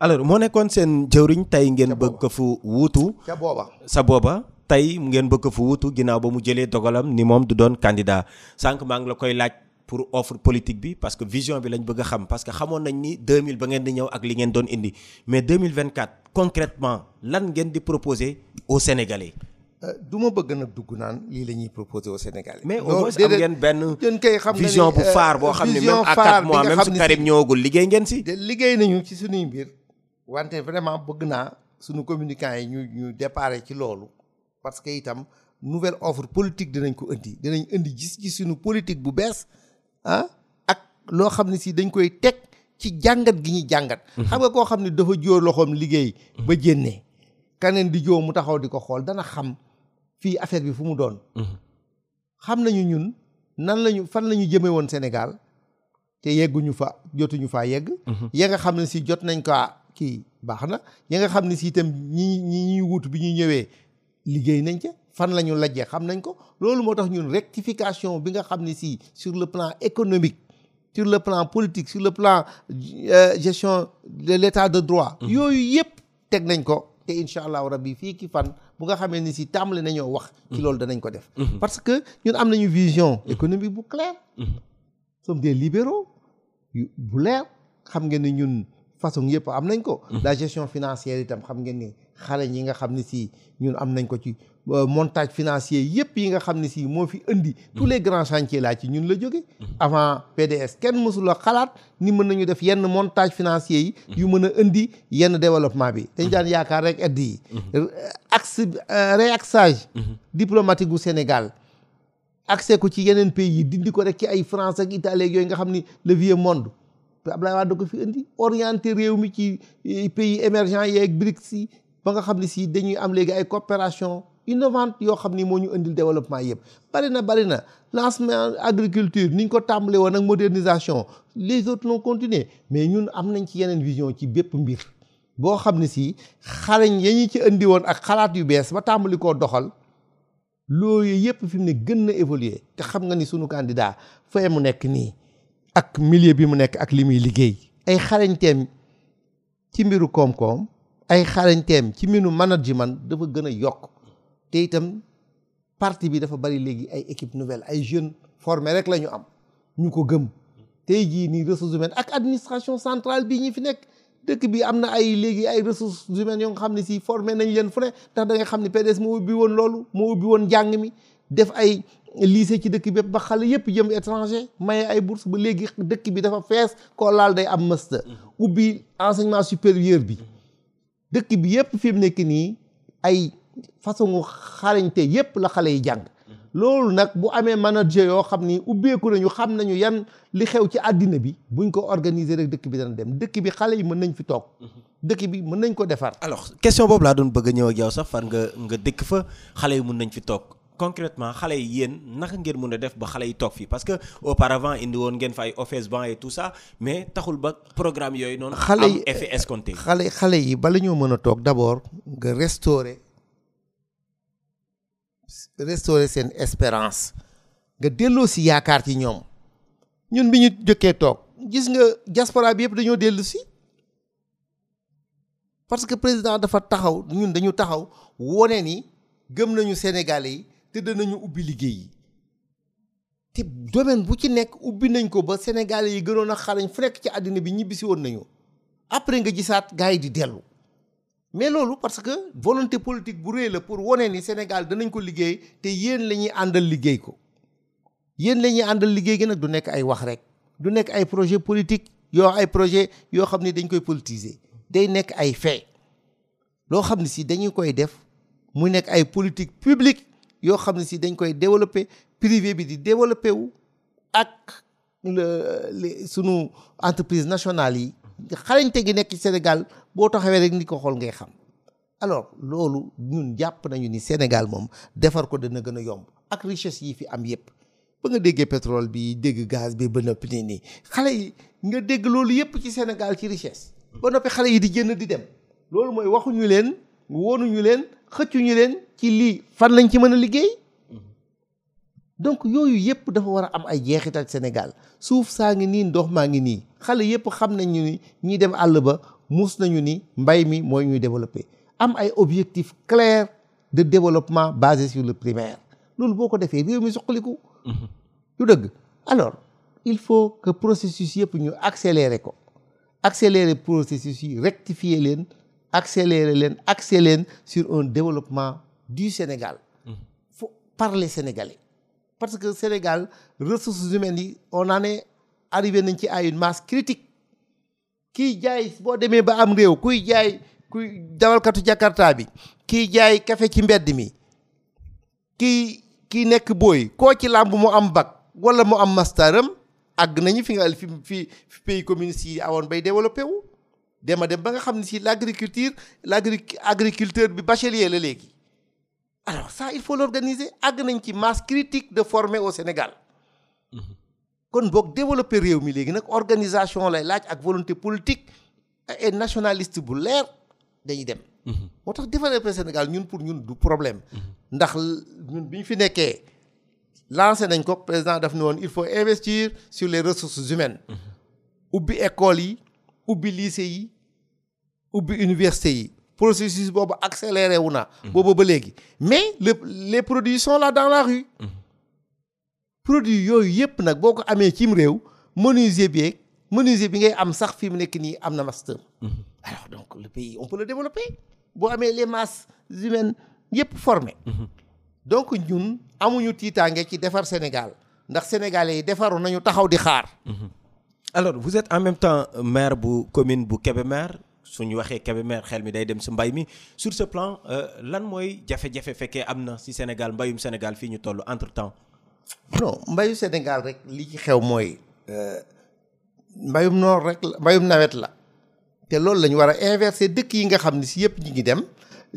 alors moo nekkoon seen jëwriñ tey ngeen bëgg ko fu wuutu ca booba sa booba tey ngeen bëgg ko fu wuutu ginnaaw ba mu jëlee dogalam ni moom du doon candidat sànq maa ngi la koy laaj pour offre politique bi parce que vision bi lañ bëgg a xam parce que xamoon nañ ni 2000 ba ngeen di ñëw ak li ngeen doon indi mais 2024 concrètement lan ngeen di proposer aux Sénégalais. Euh, du ma bëgg nag dugg naan lii la ñuy proposer aux Sénégalais. mais au moins am ngeen benn vision bu faar euh, boo xam ne même à 4 mois même su Karim ñëwagul liggéey ngeen si. liggéey nañu ci suñuy mbir wante vraiment bëgg naa suñu communicants yi ñu ñu déparé ci loolu. parce que itam nouvelle offre politique dinañ ko indi dinañ indi gis ci suñu politique bu bees ah ak loo xam ne si dañ koy teg ci jàngat gi ñuy jàngat mhm. xam nga koo xam ne dafa jóor loxoom liggéey mhm. ba jénnee kaneen di joo mu taxaw di ko xool dana xam fii affaire bi fu mu doon mhm. xam nañu ñun nan lañu fan la ñu jëme woon Sénégal te yegguñu fa jotuñu faa yegg mhm. ya nga xam ne si jot nañ ko kii baax na ya nga xam ne si itam ñi ñi ñuy wut bi ñu ñëwee liggéey nañ ca fan la ñu lajjee xam nañ ko loolu moo tax ñun rectification bi nga xam ne si sur le plan économique sur le plan politique sur le plan euh, gestion de l'état de droit mhm. yooyu yëpp teg nañ ko te incha allahu rabbi fii ki fan bu nga xamee ni si tàmbali nañoo wax ci mm-hmm. loolu danañ ko def mm-hmm. parce que ñun am nañu vision mm-hmm. économique bu claire sommes des libéraux bu leer xam ngeen ni ñun façon yëpp am nañ ko la gestion financière itam xam ngeen ni xale ñi nga xam ni si ñun am nañ ko ci Euh, montage financier yëpp yi nga xam ne si moo fi indi tous mhm. les grands chantiers laa ci ñun la jóge mhm. avant PDS kenn mësul a xalaat ni mën nañu def yenn montage financier yi mhm. yu mën a indi yenn développement bi dañ daan yaakaar rek aide yi axe euh, réaxage diplomatique gu Sénégal accès ko ci yeneen pays yi dindi ko rek ci ay France ak Italie yooyu nga xam ni le vieux monde Abdoulaye Wade da ko fi indi orienté réew mi ci eh, pays émergents yeeg BRICS yi ba nga xam ne si dañuy am léegi ay coopération innovante yoo xam ni moo ñu indil développement yëpp bari na bari na lancement agriculture ni ñu ko tàmbalee woon ak modernisation les autres l'ont continué mais ñun am nañ ci yeneen vision ci bépp mbir boo xam ne si xarañ ya ñu ci indi woon ak xalaat yu bees ba tàmbali koo doxal loolu yëpp fi mu ne gën na évoluer te xam nga ni sunu candidat fee mu nekk nii ak milieu bi mu nekk ak li muy liggéey ay xarañteem ci mbiru koom-koom ay xarañteem ci mbiru management dafa gën a yokk te itam parti bi dafa bari léegi ay équipe nouvelle ay jeunes formés rek la ñu am ñu ko gëm tey jii nii ressources humaines ak administration centrale bii ñi fi nekk dëkk bi am na ay léegi ay ressources humaines yoo nga xam ne si formé nañ leen fu ne ndax da nga xam ne PDS moo ubbi woon loolu moo ubbi woon njàng mi def ay lycée ci dëkk bi ba xale yëpp jëm étranger maye ay bourse ba léegi dëkk bi dafa fees koo laal day am master mm-hmm. ubbi enseignement supérieur bi dëkk bi yëpp fi mu nekk nii ay façon xarañte yëpp la xale yi jàng loolu nag bu amee manager yoo xam ni ubbeeku nañu xam nañu yan li xew ci àddina bi buñ ko organiser rek dëkk bi dana dem dëkk bi xale yi mën nañ fi toog dëkk bi mën nañ ko defar alors question boobu laa doon bëgg a ñëw ak yow sax fan nga nga dëkk fa xale yi mën nañ fi toog concrètement xale yi yéen naka ngeen mën a def ba xale yi toog fii parce que auparavant indi woon ngeen fa ay office banc et tout ça mais taxul ba programme yooyu noonu. xale yi am effet escompté. xale xale yi bala ñoo mën a toog d'abord nga restaurer restaurer seen espérance nga delloo si yaakaar ci ñoom ñun bi ñu jëkkee toog gis nga diaspora bi yëpp dañoo dellu si. parce que président dafa taxaw ñun dañu taxaw wone ni gëm nañu Sénégalais yi te danañu ubbi liggéey yi te domaine bu ci nekk ubbi nañ ko ba Sénégalais yi gënoon a xarañ fu nekk ci àddina bi ñibbisi woon nañu après nga gisaat gars yi di dellu mais loolu parce que volonté politique bu rëy la pour wone ni Sénégal danañ ko liggéey te yéen la ñuy àndal liggéey ko yéen la ñuy àndal liggéey gi nag du nekk ay wax rek du nekk ay projet politique yoo ay projet yoo xam ne dañ koy politiser day nekk ay fait loo xam ne si dañu koy def mu nekk ay politique publique yoo xam ne si dañ koy développer privé bi di développer wu ak le sunu entreprise nationale yi xarañte gi nekk ci Sénégal boo taxawee rek ni ko xool ngay xam alors loolu ñun jàpp nañu ni Sénégal moom defar ko dana gën a yomb ak richesse yi fi am yépp ba nga déggee pétrole bi dégg gaz bi ba noppi nii nii xale yi nga dégg loolu yépp ci Sénégal ci richesse ba noppi xale yi di génn di dem loolu mooy waxuñu leen woonuñu leen xëccuñu leen ci lii fan lañ ci mën a liggéey donc yooyu yëpp dafa war a am ay jeexital Sénégal suuf saa ngi nii ndox maa ngi nii xale yëpp xam nañu ni ñiy dem àll ba muus nañu ni mbay mi mooy ñuy développé am ay objectifs clairs de développement basé sur le primaire loolu boo ko defee réew mi suqaliku mhm. lu dëgg alors il faut que processus yëpp ñu accélérer ko accélérer processus yi rectifier leen accélérer leen accélérer leen sur un développement du Sénégal faut parler sénégalais parce que Sénégal ressources humaines yi on en est arrivé nañ ci à une masse critique kiy jaay boo demee ba am réew kuy jaay kuy dawalkatu jakarta bi kiy jaay kafe ci mbedd mi kii kii nekk booy koo ci làmb mu am bac wala mu am mastaram àgg nañu fi nga fi fi pays communiste yi awoon bay développé wu dema dem ba nga xam ne si l' agriculture l' agri agriculteur bi bachelier la léegi alors ça il faut l'organiser àgg nañ ci masse critique de former au Sénégal mhm. kon boog développer réew mi léegi nag organisation lay laaj ak volonté politique et nationaliste bu leer dañuy dem mhm. moo tax développer Sénégal ñun pour ñun du problème mhm. ndax ñun bi ñu fi nekkee lancé nañ ko président daf ne woon il faut investir sur les ressources humaines ubbi école yi ubbi lycée yi ubbi université yi processus boobu accéléré wu na. Mhm. boobu ba léegi mais le les produits sont là dans la rue. Mhm. produits yooyu yëpp nag boo ko amee cim réew menuisier bi yeeg menuisier bi ngay am sax fi mu nekk nii am na master. Mhm. alors donc le pays on peut le développer boo amee les masses humaines yëpp formées. donc ñun amuñu tiitaange ci defar Sénégal ndax sénégalais yi defaru nañu taxaw di xaar. alors vous êtes en même temps maire bu commune bu Kébémer su ñu waxee Kébémer xel mi day dem si mbay mi sur ce plan euh, lan mooy jafe-jafe fekkee am na si Sénégal mbayum Sénégal fii ñu toll entre temps. non mbayu Sénégal rek li ci xew mooy euh, mbayum noor rek la mbayum nawet la. te loolu lañu war a inverser dëkk yi nga xam ne si yëpp ñu ngi dem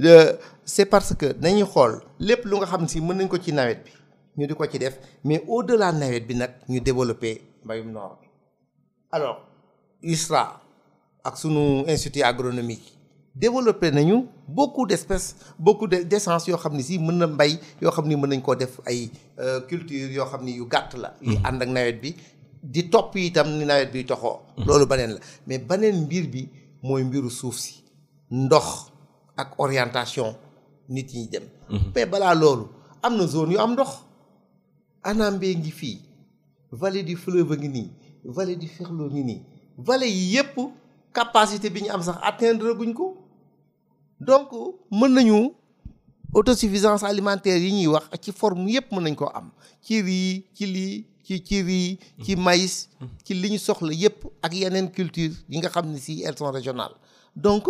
euh, c'est parce que nañuy xool lépp lu nga xam ne si mën nañ ko ci nawet bi ñu di ko ci def mais au delà nawet bi nag ñu développer mbayum noor bi alors ISRA ak sunu institut agronomique développé nañu beaucoup d'espèces beaucoup de d'essences yoo xam ne si mën na mbay yoo xam ni mën nañ koo def ay euh, culture yoo xam ni yu gàtt la yu mm-hmm. ànd ak nawet bi di topp itam ni nawet bi toxoo mm-hmm. loolu beneen la mais beneen mbir bi mooy mbiru suuf si ndox ak orientation nit ñi dem mm-hmm. mais balaa loolu am na zone yu am ndox Anambé ngi fii vallée du fleuve ngi nii vallée du Ferlo ngi nii vallée yi yépp capacité bi ñu am sax atteindre guñ ko donc mën nañu autosuffisance alimentaire yi ñuy wax ci forme yëpp mën nañ koo am ci riz ci lii ci ci riz ci maïs ci li ñu soxla yëpp ak yeneen culture yi nga xam ne si elles sont régionales donc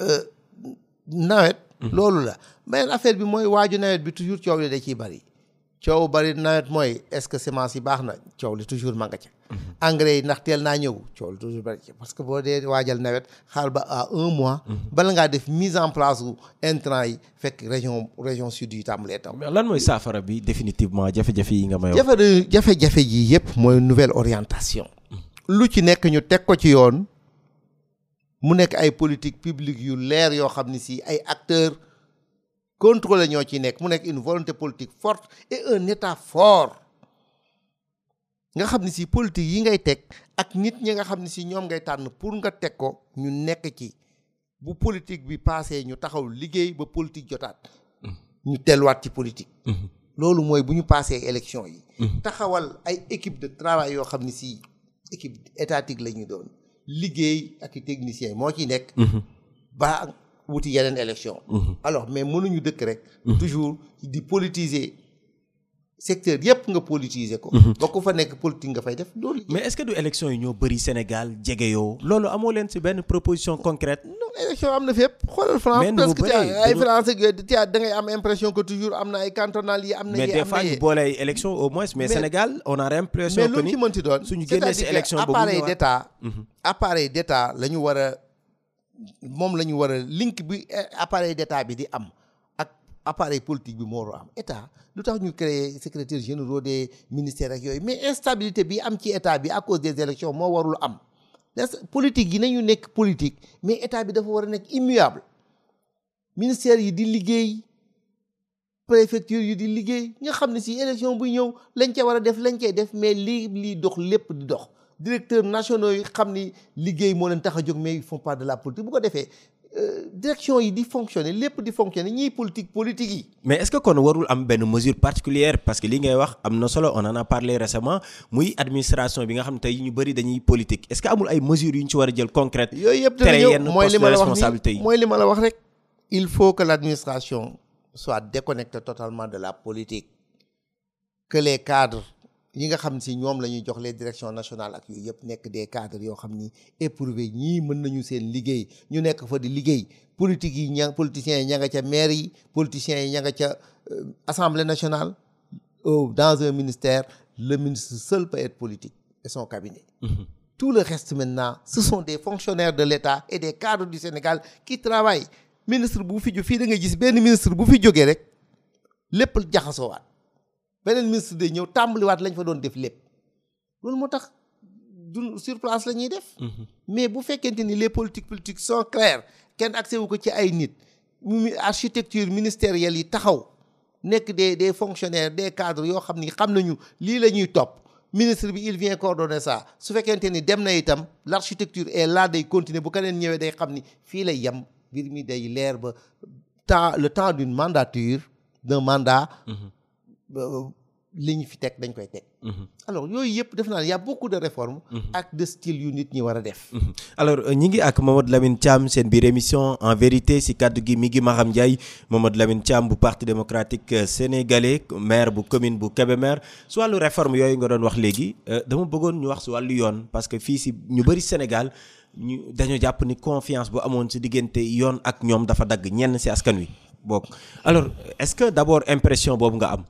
euh, nawet loolu la beneen affaire bi mooy waaju nawet bi toujours coow li da ciy bari coow bari nawet mooy est-ce que semence yi baax na coow li toujours ma nga ca. Mhm. engrais yi ndax teel naa ñëw coow li toujours bari ca parce que boo dee waajal nawet xaal ba à un mois. Mhm. bala ngaa def mise en place wu intrant yi fekk région région sud yi tàmbalee taw. lan mooy saafara bi définitivement jafe-jafe yi nga may wax. jafe-jafe yi yëpp mooy nouvelle orientation. Mhm. lu ci nekk ñu teg ko ci yoon. mu nekk ay politique publique yu leer yoo xam ne si ay acteurs. contrôlé ñoo ci nekk mu nekk une volonté politique forte et un état fort nga xam ne si politique yi ngay teg ak nit ñi nga xam ne si ñoom ngay tànn pour nga teg ko ñu nekk ci bu politique bi passé ñu taxaw liggéey ba politique jotaat mm-hmm. ñu delluwaat ci politique mm-hmm. loolu mooy bu ñu passé élection yi mm-hmm. taxawal ay équipe de travail yoo xam ne si équipe étatique la ñu doon liggéey ak i technicien moo ciy nekk mhm. ba wuti yeneen élection mhm. alors mais mënuñu dëkk rek mhm. toujours di politiser secteur yëpp nga politiser ko ba ko fa nekk politique nga fay def loolu mais est-ce que du élection yi ñoo bëri Sénégal jege yoo loolu amoo leen ci benn proposition concrète non élection am na fépp xoolal France parce que ay français tu as da ngay am impression que toujours am na ay cantonal yi am na mais des fois ñu boole ay élection au moins mais Sénégal on a l'impression que ni mais doon suñu génnee si élection boobu appareil d'état mhm. appareil d'état la ñu war a moom la ñu war a link bi eh, appareil d'état bi di am ak appareil politique bi moo am état lu tax ñu créer secrétaire généraux des ministères ak yooyu mais instabilité bi am ci état bi à cause des élections moo warul am politique yi nañu nekk politique mais état bi dafa war a nekk immuable ministère yi di liggéey préfecture yi di liggéey nga xam ne si élection bu ñëw lañ ca war a def lañ cay def mais lii lii dox lépp di dox directeurs nationaux yi xam ni liggéey moo leen tax a jóg mais ils font pas de la politique bu ko defee euh, direction yi di fonctionner lépp di fonctionner ñiy politique politique yi. mais est-ce que kon warul am benn mesure particulière parce que li ngay wax am na solo on en a parlé récemment muy administration bi nga xam ne tey ñu bëri dañuy politique est-ce que amul ay mesures yu ñu ci war a jël concrètes. yooyu yëpp dana ñëw mooy li ma la wax nii mooy li ma la wax rek. il faut que l'administration soit déconnectée totalement de la politique. que les cadres yi nga xam si ñoom la ñuy jox les directions nationales ak yooyu yëpp nekk des cadres yoo xam ni éprouvés ñii mën nañu seen liggéey ñu nekk fa di liggéey politique yi ña politiciens yi ña nga ca maire yi politiciens yi ña nga ca euh, assemblée nationale euh, dans un ministère le ministre seul peut être politique et son cabinet. Mm-hmm. Tout le reste maintenant, ce sont des fonctionnaires de l'État et des cadres du Sénégal qui travaillent. ministre bu fi ju fii da nga gis benn ministre bu fi jógee rek lépp jaxasoowaat beneen ministre day ñëw tàmbaliwaat lañ fa doon def lépp loolu moo tax du sur place la ñuy def. Mhm. mais bu fekkente ni les politiques politiques sont claires kenn accès wu ko ci ay nit mu architecture ministérielle yi taxaw nekk des des fonctionnaires des cadres yoo xam ni xam nañu lii la ñuy topp. ministre bi il vient coordonner ça su fekkente ni dem na itam l' architecture est là day continuer bu keneen ñëwee day xam ni fii lay yem mbir mi day leer ba temps le temps d'une mandature d'un mandat mhm. euh, li ñu fi teg dañ koy teg mhm. alors yooyu yëpp def naa ne y a beaucoup de réformes mhm. ak de style yu nit ñi war a def alors euh, ñi ngi ak Mamadou Lamine Thiam seen biir émission en vérité si kàddu gi mi ngi Maham Ndiaye Mamadou Lamine Thiam bu parti démocratique euh, sénégalais maire bu commune bu Kébémer su wàllu réforme yooyu nga doon wax léegi dama bëggoon ñu wax si wàllu yoon parce que fii si ñu bëri Sénégal ñu dañoo jàpp ni confiance bu amoon si diggante yoon ak ñoom dafa dagg ñenn si askan wi boog alors est-ce que d'abord impression boobu nga am.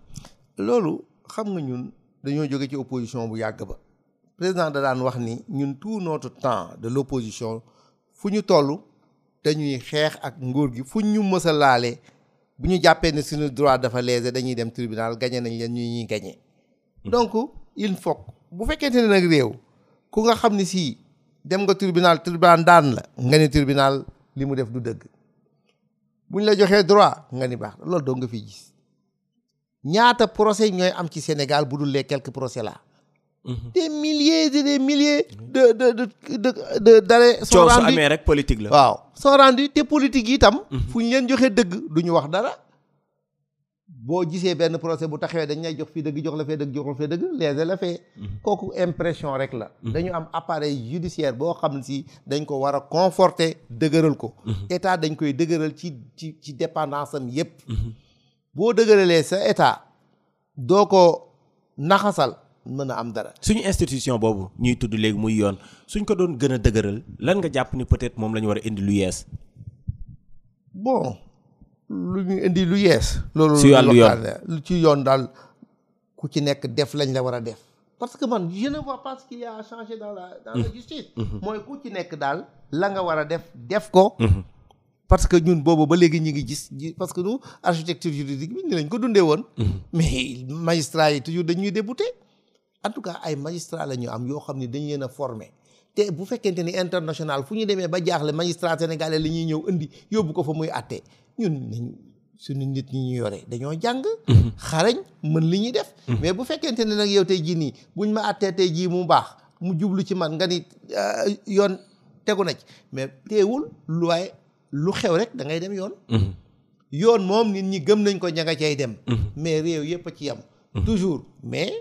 loolu xam nga ñun dañoo jóge ci opposition bu yàgg ba président da daan wax ni ñun tout notre temps de l'opposition fu ñu toll dañuy xeex ak nguur gi fu ñu mës a laale bu ñu jàppee ne suñu droit dafa léser dañuy dem tribunal gagné nañ leen ñu ñuy gagné Hmm. donc il faut bu fekkente ne nag réew ku nga xam ni sii dem nga tribunal tribunal daan la nga ni tribunal li mu def du dëgg buñ la joxee droit nga ni baax loolu doo nga fi gis ñaata procès ñooy am ci Sénégal bu dul les quelques procès là mhm. des milliers et des milliers de de de de de d'arrêt sont rendus amee rek politique la waaw sont rendus te politique yi itam mhm. fu ñu leen joxee dëgg du ñu wax dara boo gisee benn procès bu taxawee dañ lay jox fii dëgg jox la fee dëgg jox la fee dëgg les la fee mhm. kooku impression rek la mhm. dañu am appareil judiciaire boo xam ne si dañ ko war a conforter dëgëral ko mhm. état dañ koy dëgëral ci ci ci dépendance am yépp boo dëgëralee sa état doo ko naxasal mën a am dara. suñu institution boobu ñuy tudd léegi muy yoon suñ ko doon gën a dëgëral lan nga jàpp ni peut-être moom la ñu war a indi lu yees. bon lu ñu indi lu yees. loolu si wàllu yoon lu ci yoon daal ku ci nekk def lañ la war a def. parce que man je ne vois pas ce qu'il y a à changer dans la dans la mm-hmm. justice. Mm-hmm. mooy ku ci nekk daal la nga war a def def ko. Mm-hmm. parce que ñun boobu ba léegi ñu ngi gis parce que nous architecture juridique bi ni lañ ko dundee woon. Mhm. mais magistrats yi toujours dañuy débouté. en tout cas ay magistrats la ñu am yoo xam ne dañ leen a formé te bu fekkente ni international fu ñu demee ba jaaxle magistrat sénégalais la ñuy ñëw indi yóbbu ko fa muy àtte ñun nañ suñu nit ñi ñu yore dañoo jàng mhm. xarañ mën li ñuy def mhm. mais bu fekkente ne nag yow tey jii nii buñ ma attee tey jii mu baax mu jublu ci man nga ni euh, yoon tegu na ci mais teewul lu waaye lu xew rek da ngay dem yoon mhm. yoon moom nit ñi gëm nañ ko ña nga cay dem mais réew yëpp a ci yam toujours mais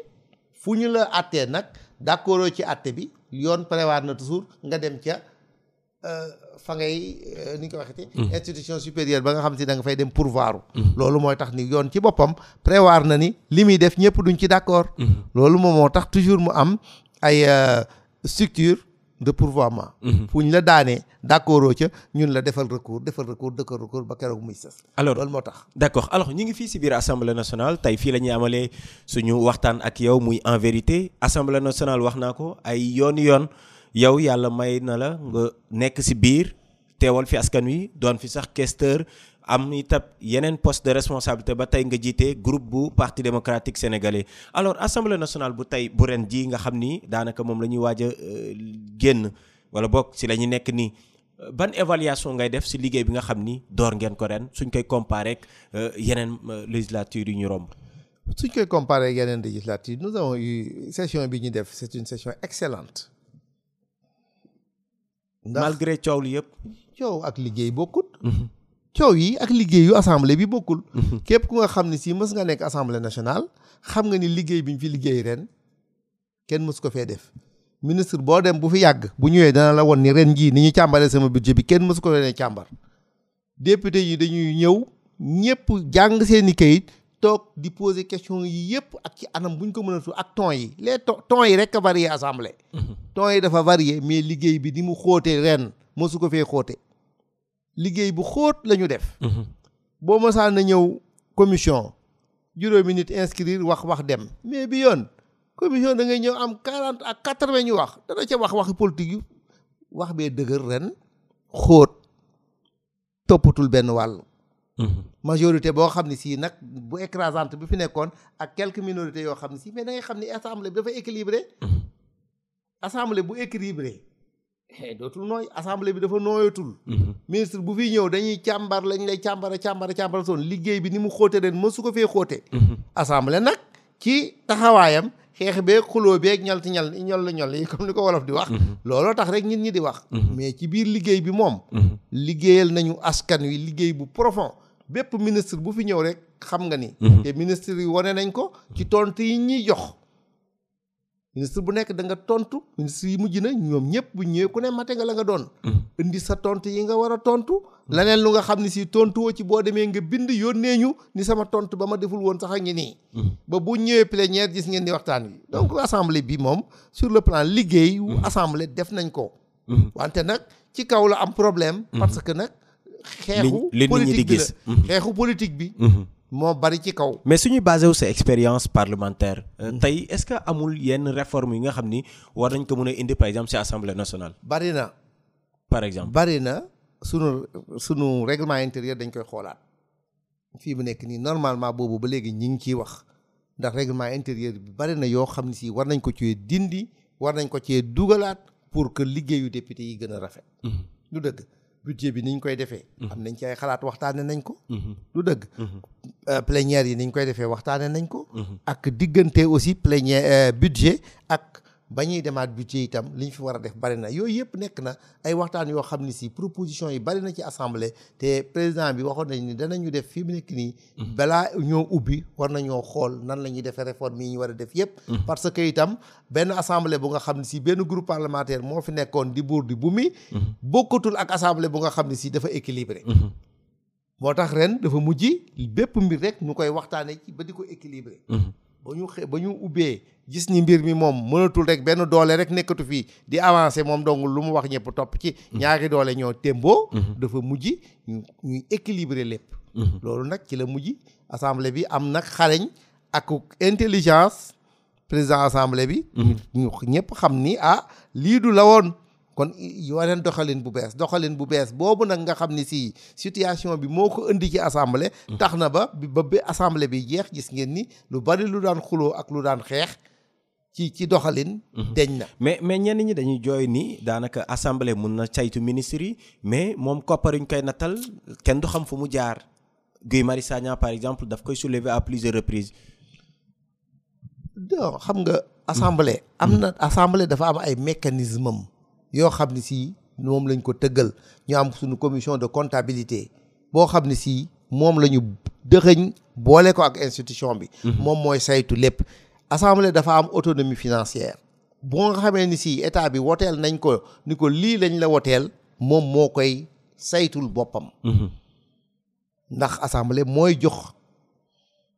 fu ñu la attee nag d'accord ci atte bi yoon prévoir na toujours nga dem ca euh, fa ngay euh, ni ñu ko waxeeti hmm. institution supérieure ba nga xam si da nga fay dem pourvoiru hmm. loolu mooy tax ni yoon ci boppam prévoir na ni li muy def ñëpp duñ ci d'accord loolu moom moo tax toujours mu am ay euh, structure de pourvoiement mhm. fu ñu la daanee d'accord ca ñun la defal recours defal recours defal recours ba keroog muy sës alors loolu moo tax d'accord alors ñu ngi fii si biir assemblée nationale tey fii la ñuy amalee suñu waxtaan ak yow muy en vérité assemblée nationale wax naa ko ay yoon yoon yow yàlla may na la nga nekk si biir teewal fi askan wi doon fi sax questeur am itam yeneen poste de responsabilité ba tey nga jiite groupe bu parti démocratique sénégalais alors assemblée nationale bu tey bu ren ji nga xam ni daanaka moom la ñuy waaj a euh, génn wala boog si la ñu nekk nii ban évaluation ngay def si liggéey bi nga xam ni door ngeen ko ren suñ koy comparé ak euh, yeneen euh, législature yu ñu romb. suñ koy comparé yeneen législative nous avons eu session bi ñu def c'est une session excellente ndax malgré coow li yëpp coow ak liggéey bokkut mhm. coow yi ak liggéeyu assemblée bi bokkul mhm. képp ku nga xam ne si mës nga nekk assemblée nationale xam nga ni liggéey bi ñu fi liggéey ren kenn mësu ko fee def ministre boo dem bu fi yàgg bu ñëwee dana la won ni ren jii ni ñu càmbaree sama budget bi kenn mësu ko fee càmbar député yi dañuy ñëw ñëpp jàng seeni kayit toog di poser question yi yëpp ak ci anam bu ñu ko mën a tu ak ton yi les ton yi rek a varié assemblée. Mhm. ton yi dafa varié mais liggéey bi ni mu xóotee ren mosu ko fee xóote liggéey bu xóot la ñu def mhm. boo mosaan na ñëw commission juróomi nit inscrire wax wax dem mais bi yoon commission da ngay ñëw am quarante ak quatre-vingts ñu wax dana ca wax waxi politique yu wax bee dëgër ren xóot toppatul benn wàll mhm. majorité boo xam ne sii nag bu écrasante bi fi nekkoon ak quelques minorités yoo xam ne si mais da ngay xam ne assemblée bi dafa équilibré mhm. assemblée bu équilibré eh, dootul nooy assemblée bi dafa nooyatul. Mhm. ministre bu fi ñëw dañuy càmbar lañ lay càmbara càmbara càmbara soon liggéey bi ni mu xóote ren mësu ko fee xóote. Mhm. assemblée nag ci taxawaayam xeex beeg xuloo beeg ñal ti ñal ñol la ñol yi comme ni ko wolof di wax mhm. looloo tax rek nit ñi di wax mhm. mais ci biir liggéey bi moom mhm. liggéeyal nañu askan wi liggéey bu profond bépp ministre bu fi ñëw rek xam nga ni te ministre yi wane nañ ko ci tontu yi ñuy jox ministre bu nekk da nga tontu ministre yi mujj na ñoom ñëpp bu ñëwee ku ne mate nga la nga doon. Mm-hmm. indi sa tontu yi nga war a tontu. Mm-hmm. leneen lu nga xam ne si tontu woo ci boo demee nga bind yónnee ñu ni sama tontu ba ma deful woon sax a ngi nii. Mm-hmm. ba bu ñëwee plénière gis ngeen di waxtaan wi. donc assemblée bi moom sur le plan liggéey. assemblée def nañ ko. Mhm. wante nag ci kaw la am problème. Mhm. parce que nag. xeexu politique bi la mhm. xeexu politique bi. moo bari ci kaw. mais suñuy basé wu sa expérience parlementaire. Euh, tey est-ce que amul yenn réforme yi nga xam ni war nañ ko mën a indi par exemple ci assemblée nationale. bari na. par exemple bari na sunu sunu règlement intérieur dañ koy xoolaat. fii mu nekk nii normalement boobu ba léegi ñi ngi ciy wax ndax règlement intérieur bi bari na yoo xam ne si war nañ ko cee dindi war nañ ko cee dugalaat pour que liggéeyu député yi gën a rafet. Mm-hmm. lu dëgg budget bi niñ koy defee. Mm-hmm. am nañ ci ay xalaat waxtaane nañ ko. Mm-hmm. lu dëgg. Euh, plénière yi niñ koy defee waxtaane nañ ko. ak diggante aussi plénière euh, budget ak. ba ñuy demaat budget itam li ñu fi war a def bari na yooyu yëpp nekk na ay waxtaan yoo xam ne si proposition yi bari na ci assemblée te président bi waxoon nañ ni danañu def fi mu nekk nii. Mhm. balaa ñoo ubbi war nañoo xool nan la ñuy defee réforme yi ñu war a def yëpp. Mhm. parce que itam benn assemblée bu nga xam ne si benn groupe parlementaire moo fi nekkoon di buur di bu mi. Mhm. bokkatul ak assemblée bu nga xam ne si dafa équilibré. moo tax ren dafa mujj bépp mbir rek ñu koy waxtaanee ci ba di ko équilibré. Mhm. ba ñu xe ba ñu ubbee gis ni mbir mi moom mënatul rek benn doole rek nekkatu fii di avancé moom dong lu mu wax ñëpp topp ci. Mhm. ñaari doole ñoo témboo. Mhm. dafa mujj ñu ñuy équilibré lépp. loolu nag ci la mujj assemblée bi am nag xarañ ak intelligence. président assemblée bi. Mhm. ñu ñëpp xam ni ah lii du la woon. kon waneen doxalin bu bees doxalin bu bees boobu nag nga xam ni si situation bi moo ko indi ci assemblée. Mhm. tax na ba ba bi assemblée bi jeex gis ngeen ni lu bari lu daan xuloo ak lu daan xeex. ci ci doxalin. Mhm. deñ na mais mais ñenn ñi dañuy jooy nii daanaka assemblée mun na caytu ministre yi mais moom koppar yu ñu koy nattal kenn du xam fu mu jaar Guy Marius Sagna par exemple daf koy soulever à plusieurs reprises. non xam nga assemblée hmm. am na assemblée dafa am ay mécanisme am yoo xam ne si moom lañ ko tëggal ñu am suñu commission de comptabilité boo xam ne si moom la ñu dëxëñ boole ko ak institution bi hmm. moom mooy saytu lépp assemblée dafa am autonomie financière boo nga xamee ni si état bi woteel nañ ko ni ko lii lañ la woteel moom moo koy saytul boppam hmm. ndax assemblée mooy jox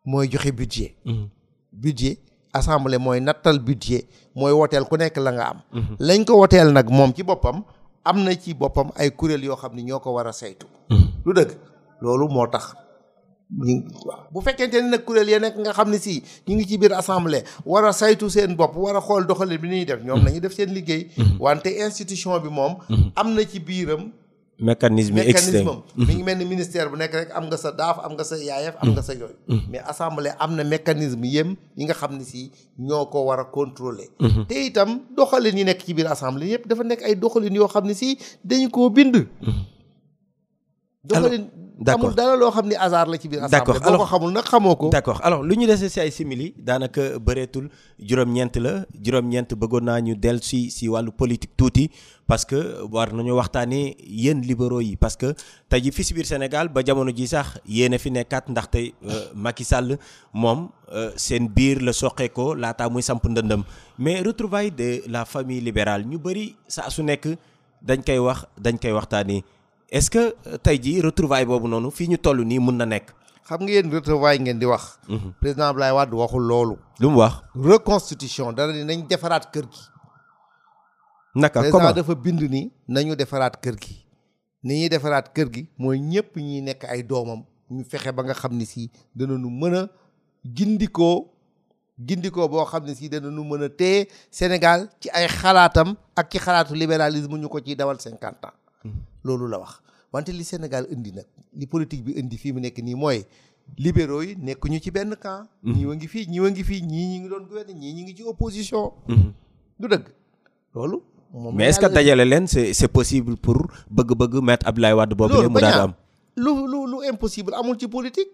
mooy joxe budget mhm. budget assemblée mooy nattal budget mooy woteel ku nekk la nga am mhm. lañ ko woteel nag moom ci boppam am na ci boppam ay kuréel yoo xam ne ñoo ko war a saytu mhm. lu dëgg loolu moo tax bu fekkente ne nag kuréel ya nekk nga xam ne si ñu ngi ci biir assemblée war a saytu seen bopp war a xool doxalin bi ñuy def ñoom nañu def seen liggéey wante institution bi moom am na ci biiram mécanisme yi existé mécanisme am mi ngi mel ni ministère bu nekk rek am nga sa daaf am nga sa yaayef am nga sa yooyu mais assemblée am na mécanisme yem yi nga xam ne si ñoo ko war a contrôler te itam doxalin yi nekk ci biir assemblée yëpp dafa nekk ay doxalin yoo xam ne si dañu koo bind doxalin d'accord. amul dara loo xam ne hasard la ci biir D'accord, assemblée boo ko alors- xamul nag xamoo ko d'accord alors lu ñu dese si ay simili daanaka bëreetul juróom-ñeent la juróom-ñeent bëggoon naa ñu dellu si si wàllu politique tuuti parce que war nañu waxtaanee yéen libéraux yi parce que tey ji fi si biir Sénégal ba jamono ji sax yéen a fi nekkaat ndaxte euh, Macky Sall moom euh, seen biir la soqee ko laataa muy samp ndëndëm mais retrouvailles de la famille libérale ñu bëri saa su nekk dañ koy wax dañ koy waxtaanee est-ce que euh, tey jii retrouvaille boobu noonu fii ñu toll nii mun na nekk. xam nga yéen retrouvaille ngeen di wax. Mhm. président Abdoulaye Wade waxul loolu. lu mu wax. reconstitution dana ni nañ defaraat kër gi. naka comment président dafa bind ni nañu defaraat kër gi. ni ñuy defaraat kër gi mooy ñëpp ñuy nekk ay doomam ñu fexe ba nga xam ni si danañu mën a gindikoo gindikoo boo xam ne si dana nu mën a téye Sénégal ci ay xalaatam ak ci xalaatu libéralisme ñu ko ciy dawal cinquante ans hmm. loolu la wax wante li Sénégal indi nag li politique bi indi fii mu nekk nii mooy libéraux yi nekk ñu ci benn camp hmm. ñi wa ngi fii ñi wa ngi fii ñii ñi ngi doon gouverner ñii ñi ngi ci opposition hmm. du dëgg loolu mais est-ce que dajale leen c'est c'est possible pour bëgg-bëgg maître Abdoulaye Wade boobu mu daal am lu lu lu impossible amul ci politique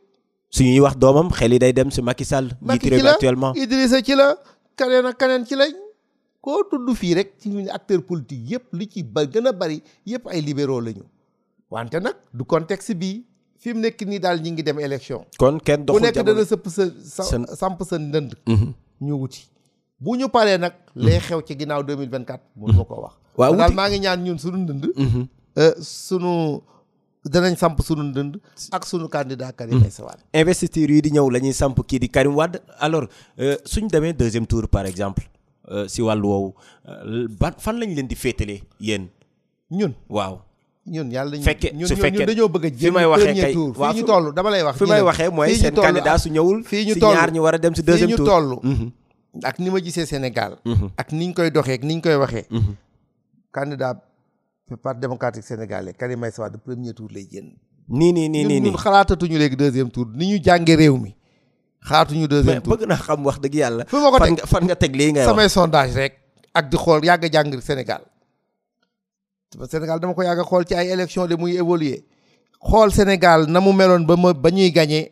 su ñuy wax doomam xel yi day dem si Macky Sall. Macky ci la actuellement Idrissa ci la kaneen ak kaneen ci lañ. koo tudd fii rek ci ñu acteur politique yëpp li ci ba gën a bari yëpp ay libéraux lañu wante nag du contexte bii fi mu nekk nii daal ñi ngi dem élection. kon kenn doxul jamono ku nekk dana sëpp sa samp sa ndënd. Mhm. ñu wuti bu ñu paree nag. Mhm. lay xew ci ginnaaw 2024. mun ma ko wax. waaw wuti daal maa ngi ñaan ñun suñu ndënd. Mhm. Euh, sunu danañ samp sunu ndënd ak sunu candidat Karim hmm. Meïssa Wade investiture yi di ñëw la ñuy samp kii di Karim Wade alors euh, suñ demee deuxième tour par exemple euh, si wàllu woowu euh, ba fan lañ leen di féetalee yéen ñun waaw ñun yàlla dañu fekke su fekkee dañoo bëgg a jëm may waxee kay fii ñu toll dama lay wax fi may waxee mooy seen candidat su ñëwul fii ñu toll ñaar ñu war a dem si deuxième tour fii ñu toll mhm. ak ni ma gisee Sénégal mhm. ak niñ koy doxee ak niñ koy waxee mhm. candidat mais parti démocratique sénégalais Karim Meïssa Wade premier tour lay génn. nii nii nii nii ñun xalaatatuñu léegi deuxième tour ni ñu jàngee réew mi xalaatuñu deuxième tour mais bëgg naa xam wax dëgg yàlla. fu ma ko teg fan nga teg lii ngay wax samay sondage rek. ak di xool yàgg jàng Sénégal Sénégal dama ko yàgg xool ci ay élection de muy évoluer xool Sénégal na mu meloon ba ma ba ñuy gagné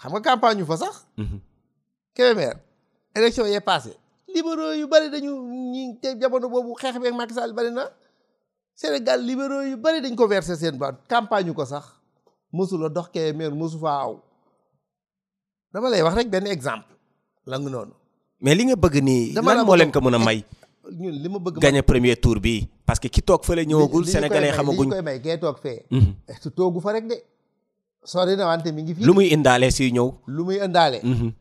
xam nga campagne ñu fa sax. Mhm. Kébémer élection yee passé libéraux yu bari dañu ñi te jamono boobu xeex bi ak Macky Sall bari na Sénégal libéraux yu bari dañ ko versé seen baat campagne ñu ko sax mësula dox Kébémer mësu faa aw dama lay wax rek benn exemple la nga noonu. mais li nga bëgg nii. dama lan moo leen ko mën a may. ñun li ma bëgg gagné premier tour bi parce que ki toog fële ñëwagul sénégalais xamaguñ li ñu koy may kee toog fee. Mhm. toogu fa rek de. sori na wante mi ngi fi. lu muy indaale suy ñëw. lu muy indaale. Mhm.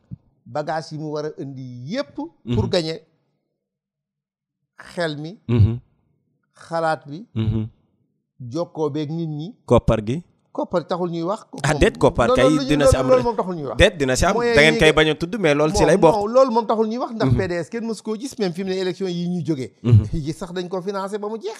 bagage yi mu war a indi yépp. Mhm. pour gagner xel mi. Mhm. xalaat bi. jokkoo beeg nit ñi. koppar gi. koppar taxul ñuy wax. ah déet koppar kay dina si am loolu moom taxul ñuy wax. déet dina si am da ngeen kay bañ a tudd mais loolu si lay bokk. loolu moom taxul ñuy wax ndax PDS kenn mësu koo gis même fi mu ne élection yi ñu jógee. yi sax dañ ko financé ba mu jeex.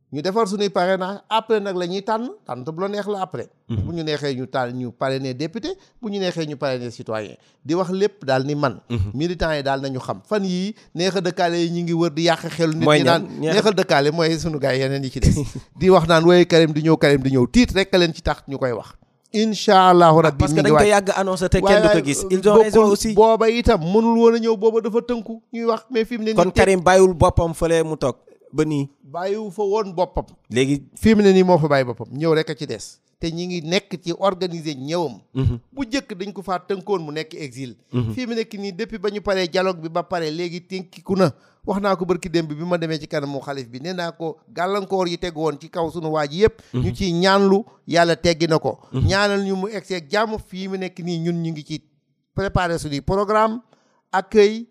ñu defar suñuy parrainage après nag la ñuy tànn tànn bu la neex la après. Mhm. bu ñu neexee ñu tànn ñu parrainé député bu ñu neexee ñu parrainé citoyen di wax lépp daal ni man. Mhm. militants yi daal nañu xam fan yii neex a dëkkaale yi ñu ngi wër di yàq xelu. nit ñi naan neex a dëkkaale mooy sunu gars yeneen yi ci des. di wax naan woy Karim di ñëw Karim di ñëw tiit rek leen ci tax ñu koy wax. incha allahu rabbi parce que dañ ko yàgg annoncé te kenn du ko gis. ils ont raison aussi booba itam mënul woon a ñëw booba dafa tënku ñuy wax mais fi mu ne nii. kon Karim bàyyiwul boppam fële mu toog ba nii. bàyyiwu fa woon boppam. léegi fi mu ne nii moo fa bàyyi boppam ñëw rek a ci des. te ñi ngi nekk ci organiser ñëwam. Mhm. bu njëkk dañ ko faa tënkoon mu nekk exil. Mhm. fii mu nekk nii depuis ba ñu paree dialogue bi ba pare léegi tënkiku na. wax naa ko barki démb bi ma demee ci kanamu xalif bi nee naa ko gàllankoor yi teg woon ci kaw sunu waa ji yëpp mhm. ñu ciy ñaanlu yàlla teggi na ko mhm. ñaanal ñu mu egsi ak jàmm fii mu nekk nii ñun ñu ngi ci préparer suñuy programme accueil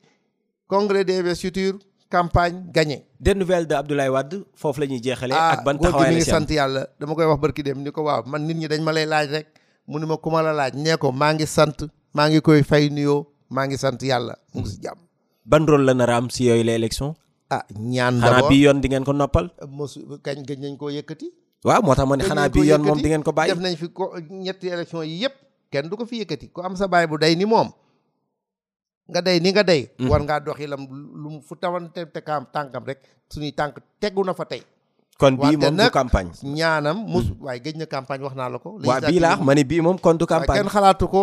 congrès des investitures campagne gagnée. des nouvelles de Abdoulaye Wade foofu la ñuy jeexalee. Ah, ak ban taxawaay la mi ngi sant yàlla dama koy wax barki dem ni ko waaw man nit ñi dañ ma lay laaj rek mu ni ma ku ma la laaj nee ko maa ngi sant maa ngi koy fay nuyoo maa ngi sant yàlla mu ngi si jàmm. ban rôle la nar a am si yooyu la élection ah ñaan xanaa d'abord bii yoon di ngeen ko noppal mosu kañ gëj nañ koo yëkkati waaw moo tax ma ne Gëj xanaa nañ ko bii yoon moom yëkkati. di ngeen ko bàyyi def nañ fi ko ñetti élection yi yëpp kenn du ko fi yëkkati ku am sa baay bu day ni moom nga day ni nga day Mhm. war ngaa doxi lam lu mu fu tawante te kaam tànkam rek suñuy tànk tegu na fa tey kon bii wante moom du nag- campagne ñaanam mus waaye gëj na campagne wax naa la ko waa bii laa ma ne bii moom kon du waaye campagne kenn xalaatu ko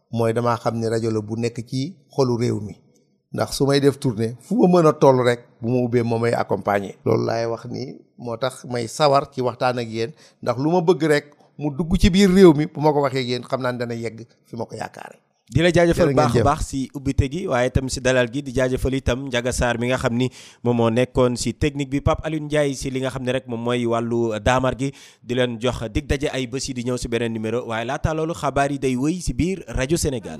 mooy damaa xam ni rajo la bu nekk ci xolu réew mi ndax su may def tournée fu ma mën a toll rek bu ma ubbee moo may accompagner. loolu laay wax ni moo tax may sawar ci waxtaan ak yéen ndax lu ma bëgg rek mu dugg ci biir réew mi bu ma ko waxee yéen xam naa ne dana yegg fi ma ko yaakaare. di la jaajëfal baax baax si ubbite gi waaye itam si dalal gi di jaajëfal itam Ndiaga Sarr mi nga xam ni moom moo nekkoon si technique bi Pape Alioune Ndiaye si li nga xam ne rek moom mooy wàllu daamar gi di leen jox dig daje ay bés yi di ñëw si beneen numéro waaye laata loolu xabaar yi day wëy si biir rajo Sénégal.